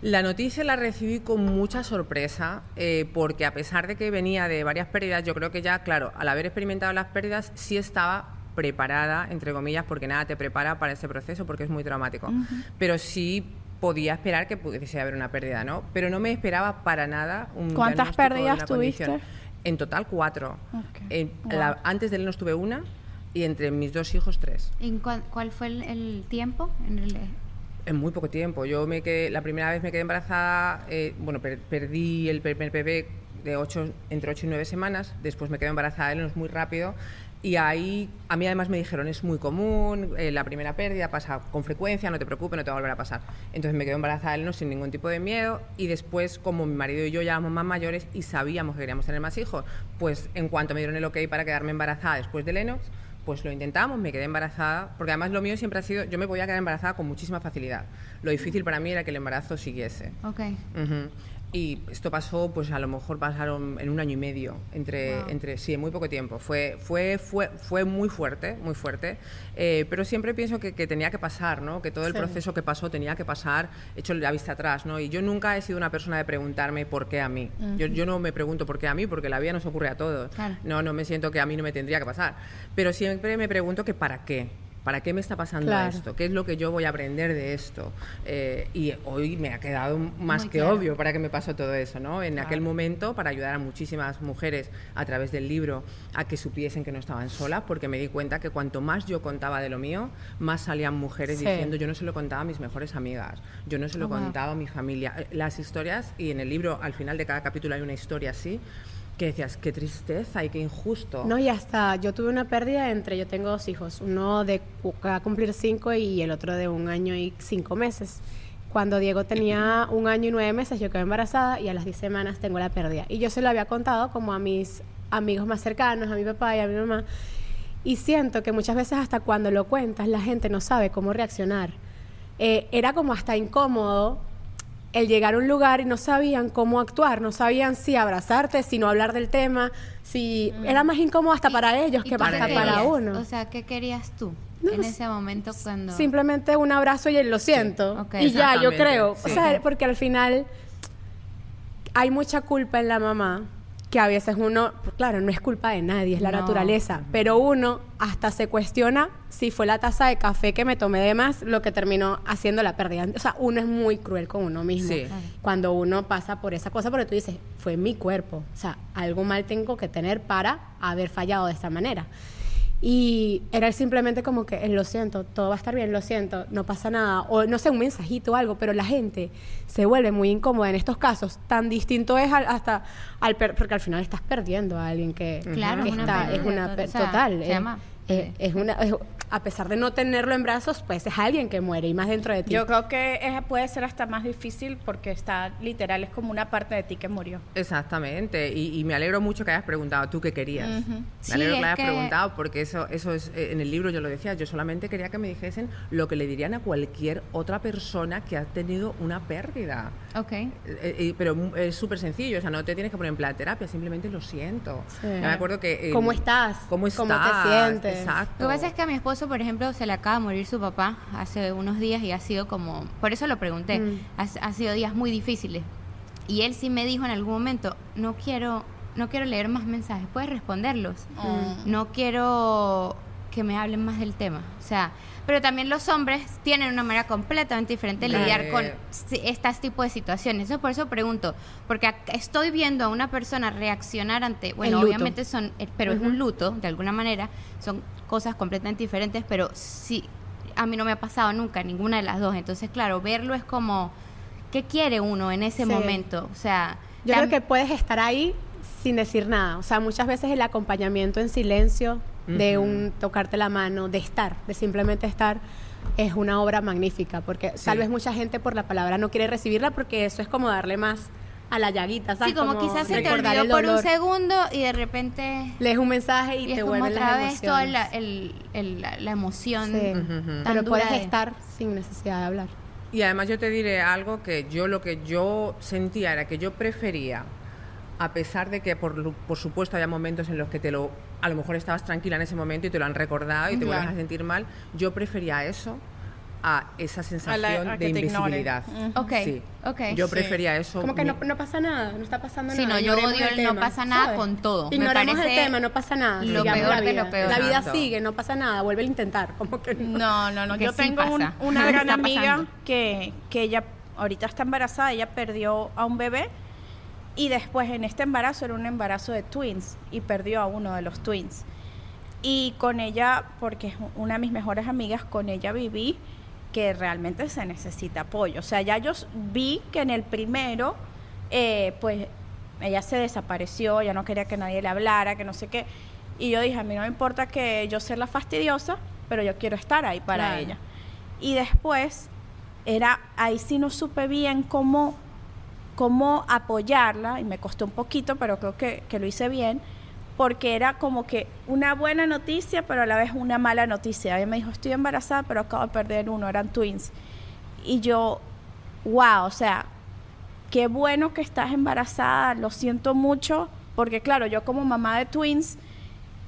La noticia la recibí con mucha sorpresa, eh, porque a pesar de que venía de varias pérdidas, yo creo que ya, claro, al haber experimentado las pérdidas, sí estaba preparada, entre comillas, porque nada te prepara para ese proceso porque es muy traumático. Pero sí podía esperar que pudiese haber una pérdida, ¿no? Pero no me esperaba para nada un ¿Cuántas pérdidas tuviste? condición. En total cuatro. Ok. En- la- antes de él nos tuve una y entre mis dos hijos tres. ¿En cuál, cuál fue el, el tiempo? En el, En muy poco tiempo. Yo me quedé, la primera vez me quedé embarazada, eh, bueno, per- perdí el primer bebé de ocho, entre 8 y 9 semanas, después me quedé embarazada él, no es muy rápido. Y ahí, a mí además me dijeron, es muy común, eh, la primera pérdida pasa con frecuencia, no te preocupes, no te va a volver a pasar. Entonces me quedé embarazada de él no, sin ningún tipo de miedo y después, como mi marido y yo ya éramos más mayores y sabíamos que queríamos tener más hijos, pues en cuanto me dieron el ok para quedarme embarazada después de Lennox, pues lo intentamos, me quedé embarazada, porque además lo mío siempre ha sido, yo me podía quedar embarazada con muchísima facilidad. Lo difícil para mí era que el embarazo siguiese. ok. Ujú. Y esto pasó, pues a lo mejor pasaron en un año y medio, entre, Wow. entre sí, en muy poco tiempo. Fue, fue, fue, fue muy fuerte, muy fuerte. Eh, pero siempre pienso que, que tenía que pasar, ¿no? Que todo el Sí. proceso que pasó tenía que pasar, hecho la vista atrás, ¿no? Y yo nunca he sido una persona de preguntarme por qué a mí. yo, yo no me pregunto por qué a mí, porque la vida nos ocurre a todos. Claro. No, no me siento que a mí no me tendría que pasar. Pero siempre me pregunto que para qué. ¿Para qué me está pasando Claro. esto? ¿Qué es lo que yo voy a aprender de esto? Eh, y hoy me ha quedado más Muy que claro. obvio para que me pasó todo eso, ¿no? En aquel momento, para ayudar a muchísimas mujeres a través del libro a que supiesen que no estaban solas, porque me di cuenta que cuanto más yo contaba de lo mío, más salían mujeres Sí. diciendo, yo no se lo contaba a mis mejores amigas, yo no se lo Oh, wow. contaba a mi familia. Eh, Las historias, y en el libro, al final de cada capítulo hay una historia así, que decías, qué tristeza y qué injusto. No, y hasta yo tuve una pérdida entre, yo tengo dos hijos, uno de va a cumplir cinco y el otro de un año y cinco meses. Cuando Diego tenía un año y nueve meses, yo quedé embarazada y a las diez semanas tengo la pérdida. Y yo se lo había contado como a mis amigos más cercanos, a mi papá y a mi mamá. Y siento que muchas veces hasta cuando lo cuentas, la gente no sabe cómo reaccionar. Eh, era como hasta incómodo el llegar a un lugar y no sabían cómo actuar, no sabían si abrazarte, si no hablar del tema, si era más incómodo hasta para ellos ¿Y que hasta para uno. O sea, ¿qué querías tú No, en ese momento cuando... Simplemente un abrazo y el lo siento. y ya, yo creo. sí. O sea, porque al final hay mucha culpa en la mamá que a veces uno, claro, no es culpa de nadie, es la No. naturaleza, pero uno hasta se cuestiona si fue la taza de café que me tomé de más lo que terminó haciendo la pérdida. O sea, uno es muy cruel con uno mismo Sí. cuando uno pasa por esa cosa, porque tú dices, fue mi cuerpo, o sea, algo mal tengo que tener para haber fallado de esta manera. Y era simplemente como que, eh, lo siento, todo va a estar bien, lo siento, no pasa nada. O no sé, un mensajito o algo, pero la gente se vuelve muy incómoda en estos casos. Tan distinto es al- hasta al per- porque al final estás perdiendo a alguien que, Claro, que es una está, pérdida, es una to- pe- o sea, total. Eh, es una, es- a pesar de no tenerlo en brazos, pues es alguien que muere y más dentro de ti. Yo creo que es- puede ser hasta más difícil porque está literal, es como una parte de ti que murió. Exactamente, y, y me alegro mucho que hayas preguntado tú qué querías. Ujú. Me Sí, alegro que hayas que- preguntado porque eso, eso es, eh, en el libro yo lo decía, yo solamente quería que me dijesen lo que le dirían a cualquier otra persona que ha tenido una pérdida. Ok. Eh, eh, pero es súper sencillo, o sea, no te tienes que poner en plan terapia, simplemente lo siento. Sí. Me acuerdo que... eh, ¿Cómo estás? ¿Cómo ¿Cómo te estás? sientes? Exacto. Lo que pasa es que a mi esposo, por ejemplo, se le acaba de morir su papá hace unos días y ha sido como, por eso lo pregunté, Mm. ha, ha sido días muy difíciles. Y él sí me dijo en algún momento, no quiero, no quiero leer más mensajes, puedes responderlos. No quiero que me hablen más del tema. O sea, pero también los hombres tienen una manera completamente diferente de lidiar con estas tipos de situaciones. Eso por eso pregunto, porque estoy viendo a una persona reaccionar ante, bueno, obviamente son, eh, pero es un luto de alguna manera, son cosas completamente diferentes, pero sí, a mí no me ha pasado nunca ninguna de las dos. Entonces, claro, verlo es como, ¿qué quiere uno en ese Sí. momento? O sea, Yo creo que puedes estar ahí sin decir nada. O sea, muchas veces el acompañamiento en silencio, de un tocarte la mano, de estar, de simplemente estar, es una obra magnífica. Porque Sí. tal vez mucha gente por la palabra no quiere recibirla porque eso es como darle más a la llaguita, ¿sabes? Sí, como, quizás se te olvidó por un segundo y de repente Lees un mensaje y, y te vuelven otra vez toda la, el- el- la, la emoción Sí. Pero dura puedes de- estar sin necesidad de hablar. Y además yo te diré algo que yo lo que yo sentía era que yo prefería, a pesar de que por, lu- por supuesto había momentos en los que te lo, a lo mejor estabas tranquila en ese momento y te lo han recordado y te Claro. vuelves a sentir mal, yo prefería eso a esa sensación a de que te ignore. invisibilidad. Ujú. Ok, Sí. ok. Yo Sí. prefería eso. Como que no, no pasa nada, no está pasando Sí, nada. no, yo odio el el no tema, pasa nada ¿sabes? con todo. Ignoremos el tema, no pasa nada. lo peor la de lo peor. La vida sigue, no pasa nada, vuelve a intentar. Como que no. No, no, no. Que Yo sí tengo un- pasa. una Está gran amiga que, que ella ahorita está embarazada, ella perdió a un bebé y después en este embarazo era un embarazo de twins y perdió a uno de los twins. Y con ella, porque es una de mis mejores amigas, con ella viví que realmente se necesita apoyo. O sea, ya yo vi que en el primero, eh, pues ella se desapareció, ya no quería que nadie le hablara, que no sé qué. Y yo dije, a mí no me importa que yo sea la fastidiosa, pero yo quiero estar ahí para Claro. ella. Y después, era, ahí sí no supe bien cómo, cómo apoyarla, y me costó un poquito, pero creo que, que lo hice bien, porque era como que una buena noticia, pero a la vez una mala noticia. Ella me dijo, estoy embarazada, pero acabo de perder uno, eran twins. Y yo, wow, o sea, qué bueno que estás embarazada, lo siento mucho, porque claro, yo como mamá de twins,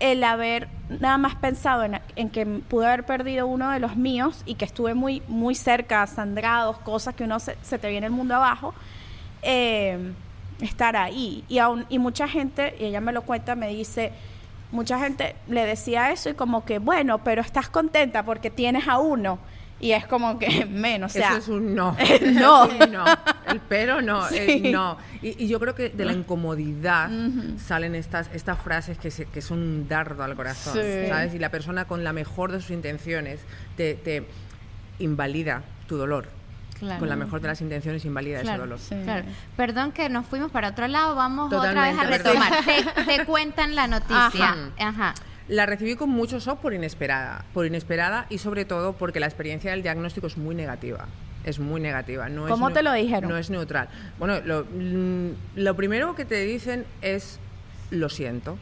el haber nada más pensado en, que pude haber perdido uno de los míos y que estuve muy, muy cerca, sangrados, cosas que uno se, se te viene el mundo abajo, eh, estar ahí. Y, aún, y mucha gente, y ella me lo cuenta, me dice, mucha gente le decía eso y como que, bueno, pero estás contenta porque tienes a uno. Y es como que menos, o sea, Eso es un no. No. No. El pero no, Sí. el no. Y, y yo creo que de la incomodidad salen estas, estas frases que, se- que son un dardo al corazón, Sí. ¿sabes? Y la persona con la mejor de sus intenciones te, te invalida tu dolor. Claro. Con la mejor de las intenciones invalida Claro, ese dolor. Sí. claro. Perdón que nos fuimos para otro lado, vamos otra vez a retomar. Te, te cuentan la noticia. Ajá. Ajá. La recibí con mucho shock por inesperada, por inesperada y sobre todo porque la experiencia del diagnóstico es muy negativa. Es muy negativa. No ¿Cómo es te lo dijeron? No es neutral. Bueno, lo, mm, lo primero que te dicen es lo siento.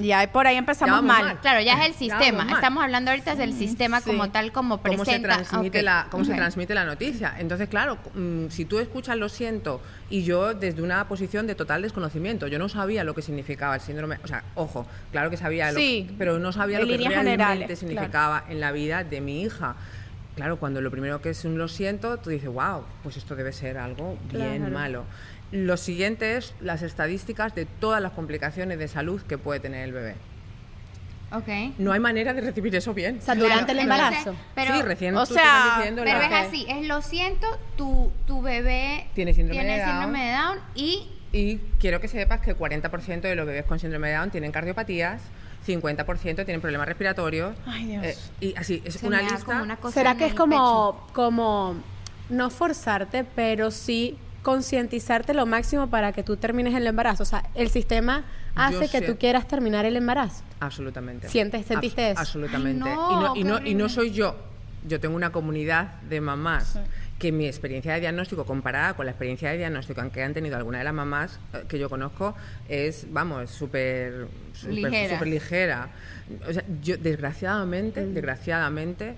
Y ahí por ahí empezamos mal. mal. Claro, ya es el Ya sistema. Estamos hablando ahorita del sistema sí. como tal, como cómo se presenta. transmite la cómo se transmite la noticia entonces claro mm, si tú escuchas lo siento y yo desde una posición de total desconocimiento yo no sabía lo que significaba el síndrome o sea ojo claro que sabía lo- Sí, pero no sabía lo que realmente generales, significaba en la vida de mi hija claro cuando lo primero que es un lo siento tú dices wow pues esto debe ser algo bien Claro. malo lo siguiente es las estadísticas de todas las complicaciones de salud que puede tener el bebé Ok. no hay manera de recibir eso bien O sea, durante el embarazo. entonces, pero, sí, recién o tú sea, diciendo pero la- es así, es lo siento, tu, tu bebé Tiene síndrome de Down. síndrome de Down y Y quiero que sepas que el 40% de los bebés con síndrome de Down tienen cardiopatías, 50% tienen problemas respiratorios. Ay, Dios. eh, y así, es se una lista. como una cosa ¿Será que es como, como no forzarte, pero sí concientizarte lo máximo para que tú termines el embarazo? O sea, el sistema hace que sé. tú quieras terminar el embarazo. Absolutamente. ¿Sientes- sentiste eso? Absolutamente. Ay, no, y, no, y, no, y no horrible. soy yo. Yo tengo una comunidad de mamás que mi experiencia de diagnóstico comparada con la experiencia de diagnóstico que han tenido alguna de las mamás eh, que yo conozco es, vamos, súper súper- Ligera. súper ligera. O sea, yo, desgraciadamente, Mm. desgraciadamente,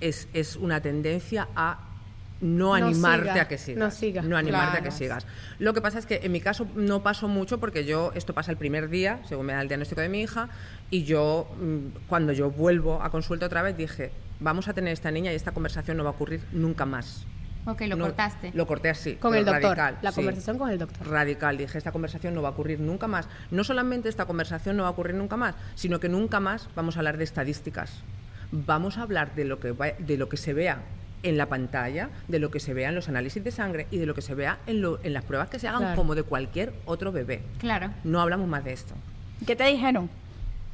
es, es una tendencia a no No animarte siga, a que sigas. no sigas. No animarte a que sigas. Lo que pasa es que en mi caso no pasó mucho porque yo, esto pasa el primer día, según me da el diagnóstico de mi hija, y yo, mm, cuando yo vuelvo a consulta otra vez, dije, vamos a tener esta niña y esta conversación no va a ocurrir nunca más. Ok, lo No- cortaste. Lo corté así. Con el doctor. radical, la sí. conversación con el doctor. Radical, dije, esta conversación no va a ocurrir nunca más. No solamente esta conversación no va a ocurrir nunca más, sino que nunca más vamos a hablar de estadísticas. Vamos a hablar de lo que, va- de lo que se vea en la pantalla, de lo que se vea en los análisis de sangre y de lo que se vea en, lo- en las pruebas que se hagan Claro. como de cualquier otro bebé. Claro. No hablamos más de esto. ¿Qué te dijeron?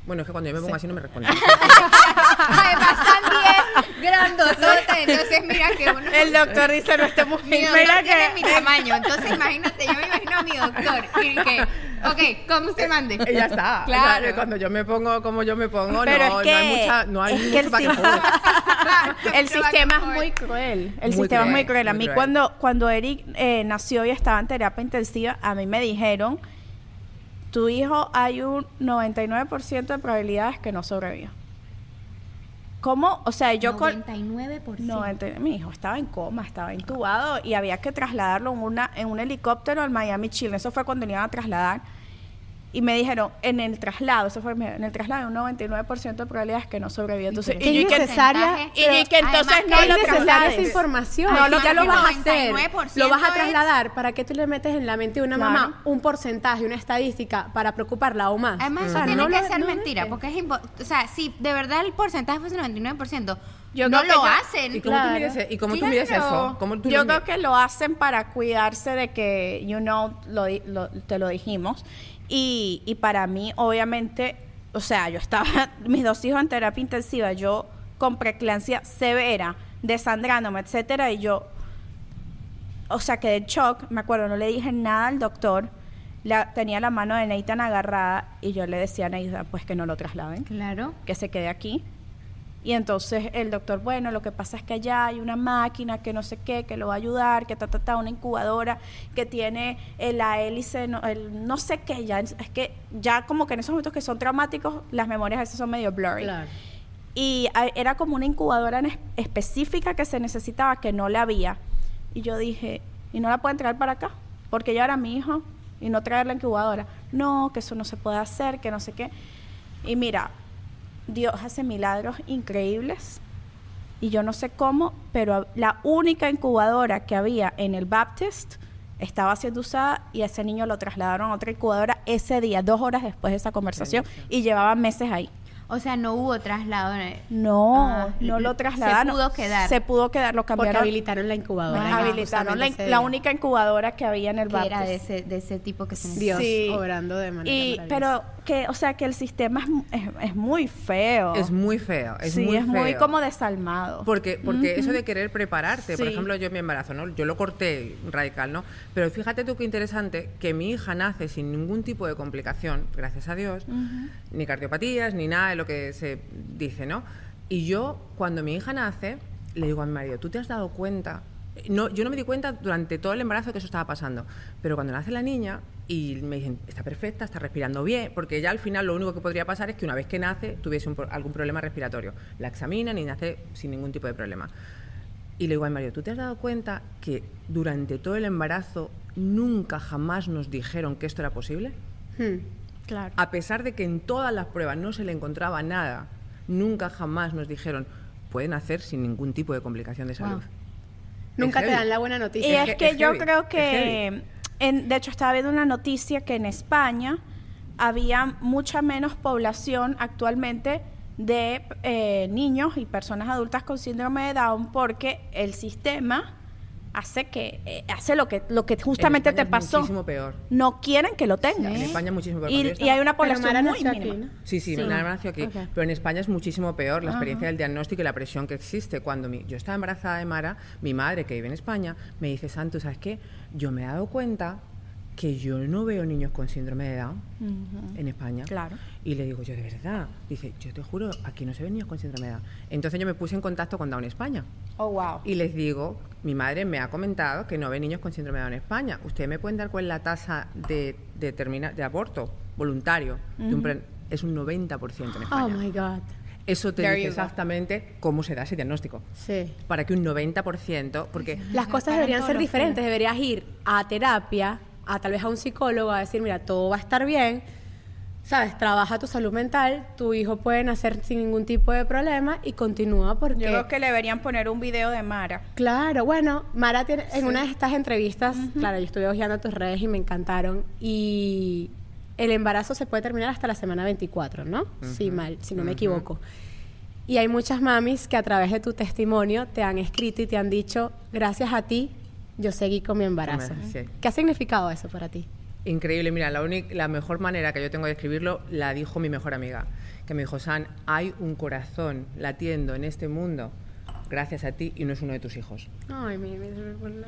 Bueno, es que cuando yo me pongo así no me responden. Además, Sandy es grandotota, entonces mira que uno... El doctor dice, no estemos Mi doctor tiene mi tamaño, entonces imagínate, yo me imagino a mi doctor y que, ok, como usted mande. Y ya está. Claro. O sea, cuando yo me pongo como yo me pongo, Pero no, es que, no hay mucha, no hay es que mucho el para que el sistema es muy cruel. El Muy sistema es muy cruel. A mí cruel. cuando, cuando Eric eh, nació y estaba en terapia intensiva, a mí me dijeron, tu hijo hay un 99% de probabilidades que no sobreviva. ¿Cómo? O sea, yo con... 99%. 90, mi hijo estaba en coma, estaba intubado y había que trasladarlo en, una, en un helicóptero al Miami Chile. Eso fue cuando le iban a trasladar. Y me dijeron, en el traslado, eso fue, en el traslado, un 99% de probabilidades que no sobrevive. Entonces, y yo, y que- innecesaria. y yo, y que entonces no es lo necesaria traslades. esa información. No, No, lo- ya lo el vas a hacer. 99% Lo vas a es- trasladar. ¿Para qué tú le metes en la mente de una Claro. mamá un porcentaje, una estadística para preocuparla aún más? Además, eso sea, tiene no que lo- ser no mentira, porque es impo- O sea, si de verdad el porcentaje fuese 99%, Yo no lo hacen. ¿Y cómo tú Claro. mides, e- y cómo tú mides Claro. eso? ¿Cómo tú Yo creo que lo hacen para cuidarse de que, you know, lo, di- lo- te lo dijimos. Y, y para mí, obviamente, o sea, yo estaba, mis dos hijos en terapia intensiva, yo con preeclampsia severa, desangrándome, etcétera, y yo, o sea, quedé en shock, me acuerdo, no le dije nada al doctor, la, tenía la mano de Nathan agarrada y yo le decía a Nathan, pues que no lo trasladen Claro. que se quede aquí. Y entonces el doctor, bueno, lo que pasa es que allá hay una máquina que no sé qué, que lo va a ayudar, que ta, ta, ta, una incubadora que tiene la hélice, no, el, no sé qué, ya, es que ya como que en esos momentos que son traumáticos, las memorias a veces son medio blurry. Claro. Y era como una incubadora en específica que se necesitaba, que no la había. Y yo dije, ¿y no la pueden traer para acá? Porque ya era mi hijo y no traer la incubadora. No, que eso no se puede hacer, que no sé qué. Y mira, Dios hace milagros increíbles. Y yo no sé cómo, pero la única incubadora que había en el Baptist estaba siendo usada y a ese niño lo trasladaron a otra incubadora ese día, dos horas después de esa conversación, y llevaba meses ahí. O sea, no hubo traslado. No, Ah, no se lo trasladaron. pudo quedar. Se pudo quedar, lo Porque cambiaron. habilitaron la incubadora. Habilitaron la, única incubadora que había en el Baptist. era de ese, de ese tipo que se Dios Sí. obrando de manera Y, pero que, o sea, que el sistema es, mu- es, es muy feo. Es muy feo, es sí, muy es feo. muy como desalmado. Porque, porque eso de querer prepararte, por ejemplo, yo en mi embarazo, ¿no? Yo lo corté radical, ¿no? Pero fíjate tú qué interesante que mi hija nace sin ningún tipo de complicación, gracias a Dios, ni cardiopatías, ni nada lo que se dice, ¿no? Y yo, cuando mi hija nace, le digo a mi marido, ¿tú te has dado cuenta? No, yo no me di cuenta durante todo el embarazo que eso estaba pasando, pero cuando nace la niña y me dicen, está perfecta, está respirando bien, porque ya al final lo único que podría pasar es que una vez que nace tuviese un algún problema respiratorio. La examinan y nace sin ningún tipo de problema. Y le digo a mi marido, ¿tú te has dado cuenta que durante todo el embarazo nunca jamás nos dijeron que esto era posible? Hmm. Claro. A pesar de que en todas las pruebas no se le encontraba nada, nunca jamás nos dijeron, pueden hacer sin ningún tipo de complicación de salud. Nunca te dan la buena Y noticia. Es es que- que es yo heavy, creo es que, en- de hecho, estaba viendo una noticia que en España había mucha menos población actualmente de eh, niños y personas adultas con síndrome de Down porque el sistema hace que eh, hace lo que lo que justamente En te es pasó. muchísimo peor. No quieren que lo tengas. En España es muchísimo peor. Y, hay una población Mara muy aquí, mínima. ¿no? Sí, sí, Sí. nació aquí. Pero en España es muchísimo peor la experiencia del diagnóstico y la presión que existe. Cuando mi- yo estaba embarazada de Mara, mi madre, que vive en España, me dice, Santo, ¿sabes qué? Yo me he dado cuenta que yo no veo niños con síndrome de Down en España. Claro. Y le digo, yo de verdad. Dice, yo te juro, aquí no se ven niños con síndrome de Down. Entonces yo me puse en contacto con Down España. Oh, wow. Y les digo, mi madre me ha comentado que no ve niños con síndrome de Down en España. ¿Ustedes me pueden dar cuál es la tasa de, de, termina- de aborto voluntario? de un pre- es un 90% en España. Oh my God. Eso te There dice exactamente cómo se da ese diagnóstico. Sí. Para que un 90%, porque Las cosas deberían ser diferentes. Deberías ir a terapia, a tal vez a un psicólogo, a decir, mira, todo va a estar bien. ¿Sabes? Trabaja tu salud mental, tu hijo puede nacer sin ningún tipo de problema y continúa porque... Yo creo que le deberían poner un video de Mara. Claro, bueno, Mara tiene, en una de estas entrevistas, claro, yo estuve hojeando tus redes y me encantaron. Y el embarazo se puede terminar hasta la semana 24, ¿no? Sí, mal, si no me equivoco. Y hay muchas mamis que a través de tu testimonio te han escrito y te han dicho, gracias a ti, yo seguí con mi embarazo. Sí. ¿Qué ha significado eso para ti? Increíble, mira, la, única- la mejor manera que yo tengo de escribirlo la dijo mi mejor amiga, que me dijo, San, hay un corazón latiendo en este mundo gracias a ti y no es uno de tus hijos. Ay, mi, mi-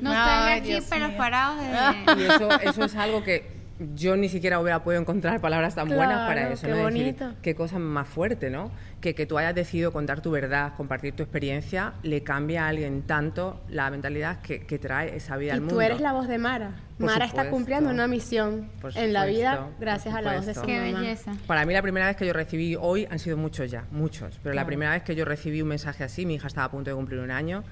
No Ay, estoy aquí Dios pelos mío. parados de... Y eso, eso es algo que yo ni siquiera hubiera podido encontrar palabras tan buenas Claro, para eso. qué ¿no? Decir, bonito. qué cosa más fuerte, ¿no? Que, que tú hayas decidido contar tu verdad, compartir tu experiencia, le cambia a alguien tanto la mentalidad que, que trae esa vida Y al mundo. tú eres la voz de Mara. Por Mara está supuesto. cumpliendo una misión Por en la vida supuesto, gracias a la voz de su supuesto. Qué mamá. belleza. Para mí la primera vez que yo recibí, hoy han sido muchos ya, muchos, pero la Claro. primera vez que yo recibí un mensaje así, mi hija estaba a punto de cumplir un año,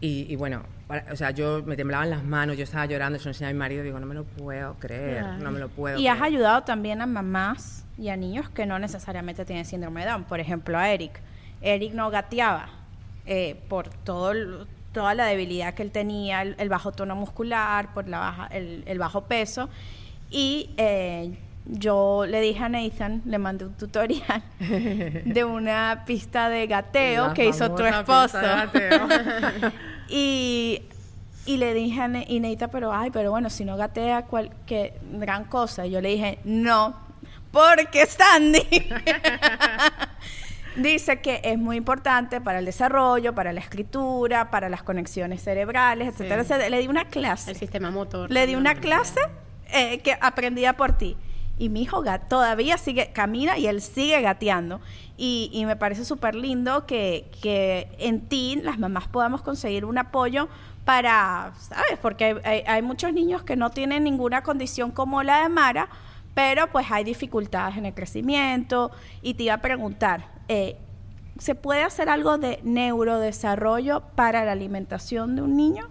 Y, y bueno, para- o sea, yo me temblaban las manos, yo estaba llorando, lo enseñaba a mi marido, digo, no me lo puedo creer, no me lo puedo Y has ayudado también a mamás y a niños que no necesariamente tienen síndrome de Down. Por ejemplo, a Eric. Eric no gateaba eh, por todo toda la debilidad que él tenía, el, el bajo tono muscular, por la baja, el, el bajo peso. Y eh, yo le dije a Nathan, le mandé un tutorial de una pista de gateo La que hizo tu esposo. Y, y le dije a y Neita, pero ay, pero bueno, si no gatea cual, que gran cosa. Y yo le dije, no, porque Sandy dice que es muy importante para el desarrollo, para la escritura, para las conexiones cerebrales, etcétera, Sí. etcétera. Le di una clase. El sistema motor. Le di una clase eh, que aprendía por ti. Y mi hijo todavía sigue, camina y él sigue gateando. Y, me parece súper lindo que, que en ti las mamás podamos conseguir un apoyo para, ¿sabes? Porque hay, hay- hay muchos niños que no tienen ninguna condición como la de Mara, pero pues hay dificultades en el crecimiento. Y te iba a preguntar, eh, ¿se puede hacer algo de neurodesarrollo para la alimentación de un niño?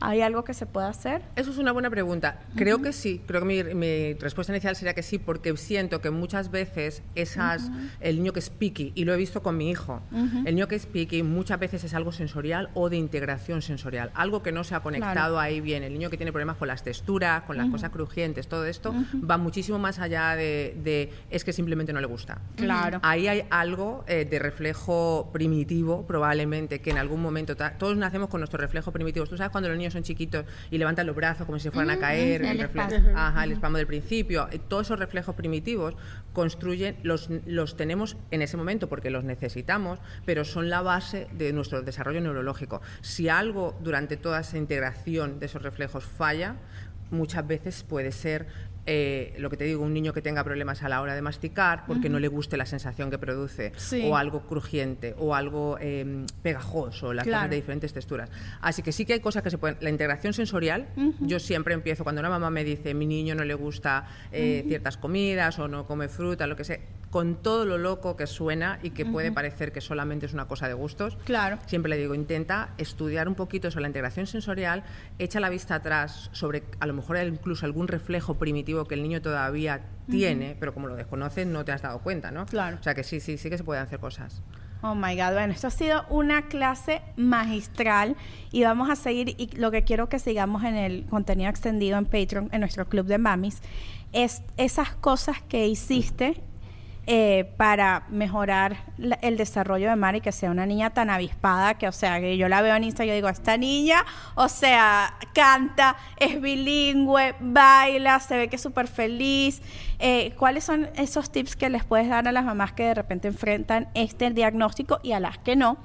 ¿Hay algo que se pueda hacer? Eso es una buena pregunta. Creo que sí. Creo que mi, mi respuesta inicial sería que sí, porque siento que muchas veces esas, el niño que es picky, y lo he visto con mi hijo, el niño que es picky muchas veces es algo sensorial o de integración sensorial, algo que no se ha conectado ahí bien. El niño que tiene problemas con las texturas, con las cosas crujientes, todo esto, va muchísimo más allá de, de es que simplemente no le gusta. Claro. Ahí hay algo eh, de reflejo primitivo, probablemente, que en algún momento, todos nacemos con nuestro reflejo primitivo. Tú sabes cuando los niños son chiquitos y levantan los brazos como si se fueran a caer, el reflejo-. Ajá, el espasmo del principio. Eh, Todos esos reflejos primitivos construyen, los, los tenemos en ese momento porque los necesitamos, pero son la base de nuestro desarrollo neurológico. Si algo durante toda esa integración de esos reflejos falla, muchas veces puede ser eh, lo que te digo, un niño que tenga problemas a la hora de masticar porque no le guste la sensación que produce, Sí. o algo crujiente, o algo eh, pegajoso, las Claro. cosas de diferentes texturas. Así que sí que hay cosas que se pueden. La integración sensorial, yo siempre empiezo cuando una mamá me dice mi niño no le gusta eh, ciertas comidas o no come fruta, lo que sea, con todo lo loco que suena y que puede parecer que solamente es una cosa de gustos. Claro. Siempre le digo, intenta estudiar un poquito sobre la integración sensorial, echa la vista atrás sobre a lo mejor incluso algún reflejo primitivo que el niño todavía tiene, pero como lo desconoces no te has dado cuenta, ¿no? Claro. O sea que sí, sí, sí que se pueden hacer cosas. Oh my God, bueno, esto ha sido una clase magistral y vamos a seguir y lo que quiero que sigamos en el contenido extendido en Patreon, en nuestro club de mamis, es esas cosas que hiciste eh, para mejorar la- el desarrollo de Mari, que sea una niña tan avispada, que o sea, que yo la veo en Insta y digo, esta niña, o sea, canta, es bilingüe, baila, se ve que es súper feliz. Eh, ¿Cuáles son esos tips que les puedes dar a las mamás que de repente enfrentan este diagnóstico y a las que no?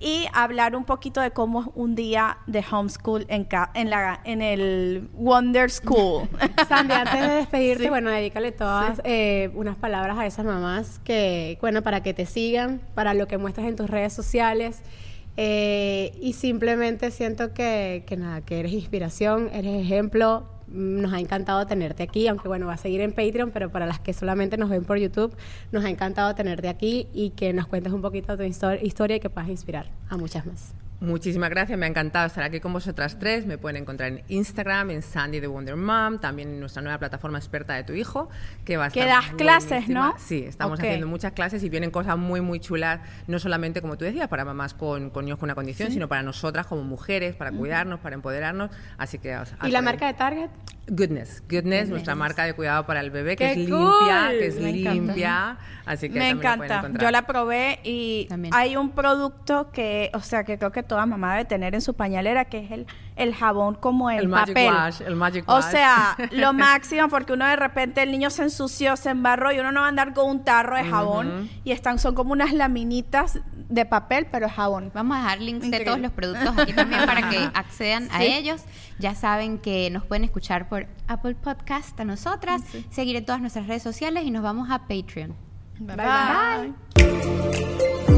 Y hablar un poquito de cómo es un día de homeschool en, ca- en, la, en el Wonder School. Sandy, antes de despedirte, Sí. bueno, dedícale todas eh, unas palabras a esas mamás que, bueno, para que te sigan, para lo que muestras en tus redes sociales. eh, y simplemente siento que, que nada, que eres inspiración, eres ejemplo. Nos ha encantado tenerte aquí, aunque bueno, va a seguir en Patreon, pero para las que solamente nos ven por YouTube, nos ha encantado tenerte aquí y que nos cuentes un poquito tu histo- historia y que puedas inspirar a muchas más. Muchísimas gracias, me ha encantado estar aquí con vosotras tres. Me pueden encontrar en Instagram, en Sandy the Wonder Mom, también en nuestra nueva plataforma experta de tu hijo, que va a Que estar das clases, buenísima. ¿no? Sí, estamos haciendo muchas clases y vienen cosas muy, muy chulas, no solamente, como tú decías, para mamás con, con niños con una condición, sino para nosotras como mujeres, para cuidarnos, para empoderarnos. Así que... os- ¿Y la marca de Target? Goodness, Goodness, nuestra marca de cuidado para el bebé, que ¡Qué es cool! limpia, que es Me encanta. limpia. Así que Me lo encanta. encontrar. Yo la probé y También. hay un producto que, o sea, que creo que toda mamá debe tener en su pañalera, que es el, el jabón como El Magic papel. Wash, el Magic O Wash. sea, lo máximo porque uno de repente el niño se ensució, se embarró y uno no va a andar con un tarro de jabón y están son como unas laminitas de papel, pero es jabón. Vamos a dejar links de todos los productos aquí también para que accedan a ellos. Ya saben que nos pueden escuchar por Apple Podcast a nosotras, seguir en todas nuestras redes sociales y nos vamos a Patreon. Bye bye.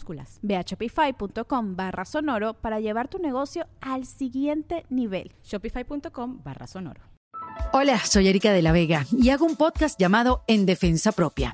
minúsculas. Ve a shopify.com barra sonoro para llevar tu negocio al siguiente nivel. Shopify.com barra sonoro. Hola, soy Erika de la Vega y hago un podcast llamado En Defensa Propia,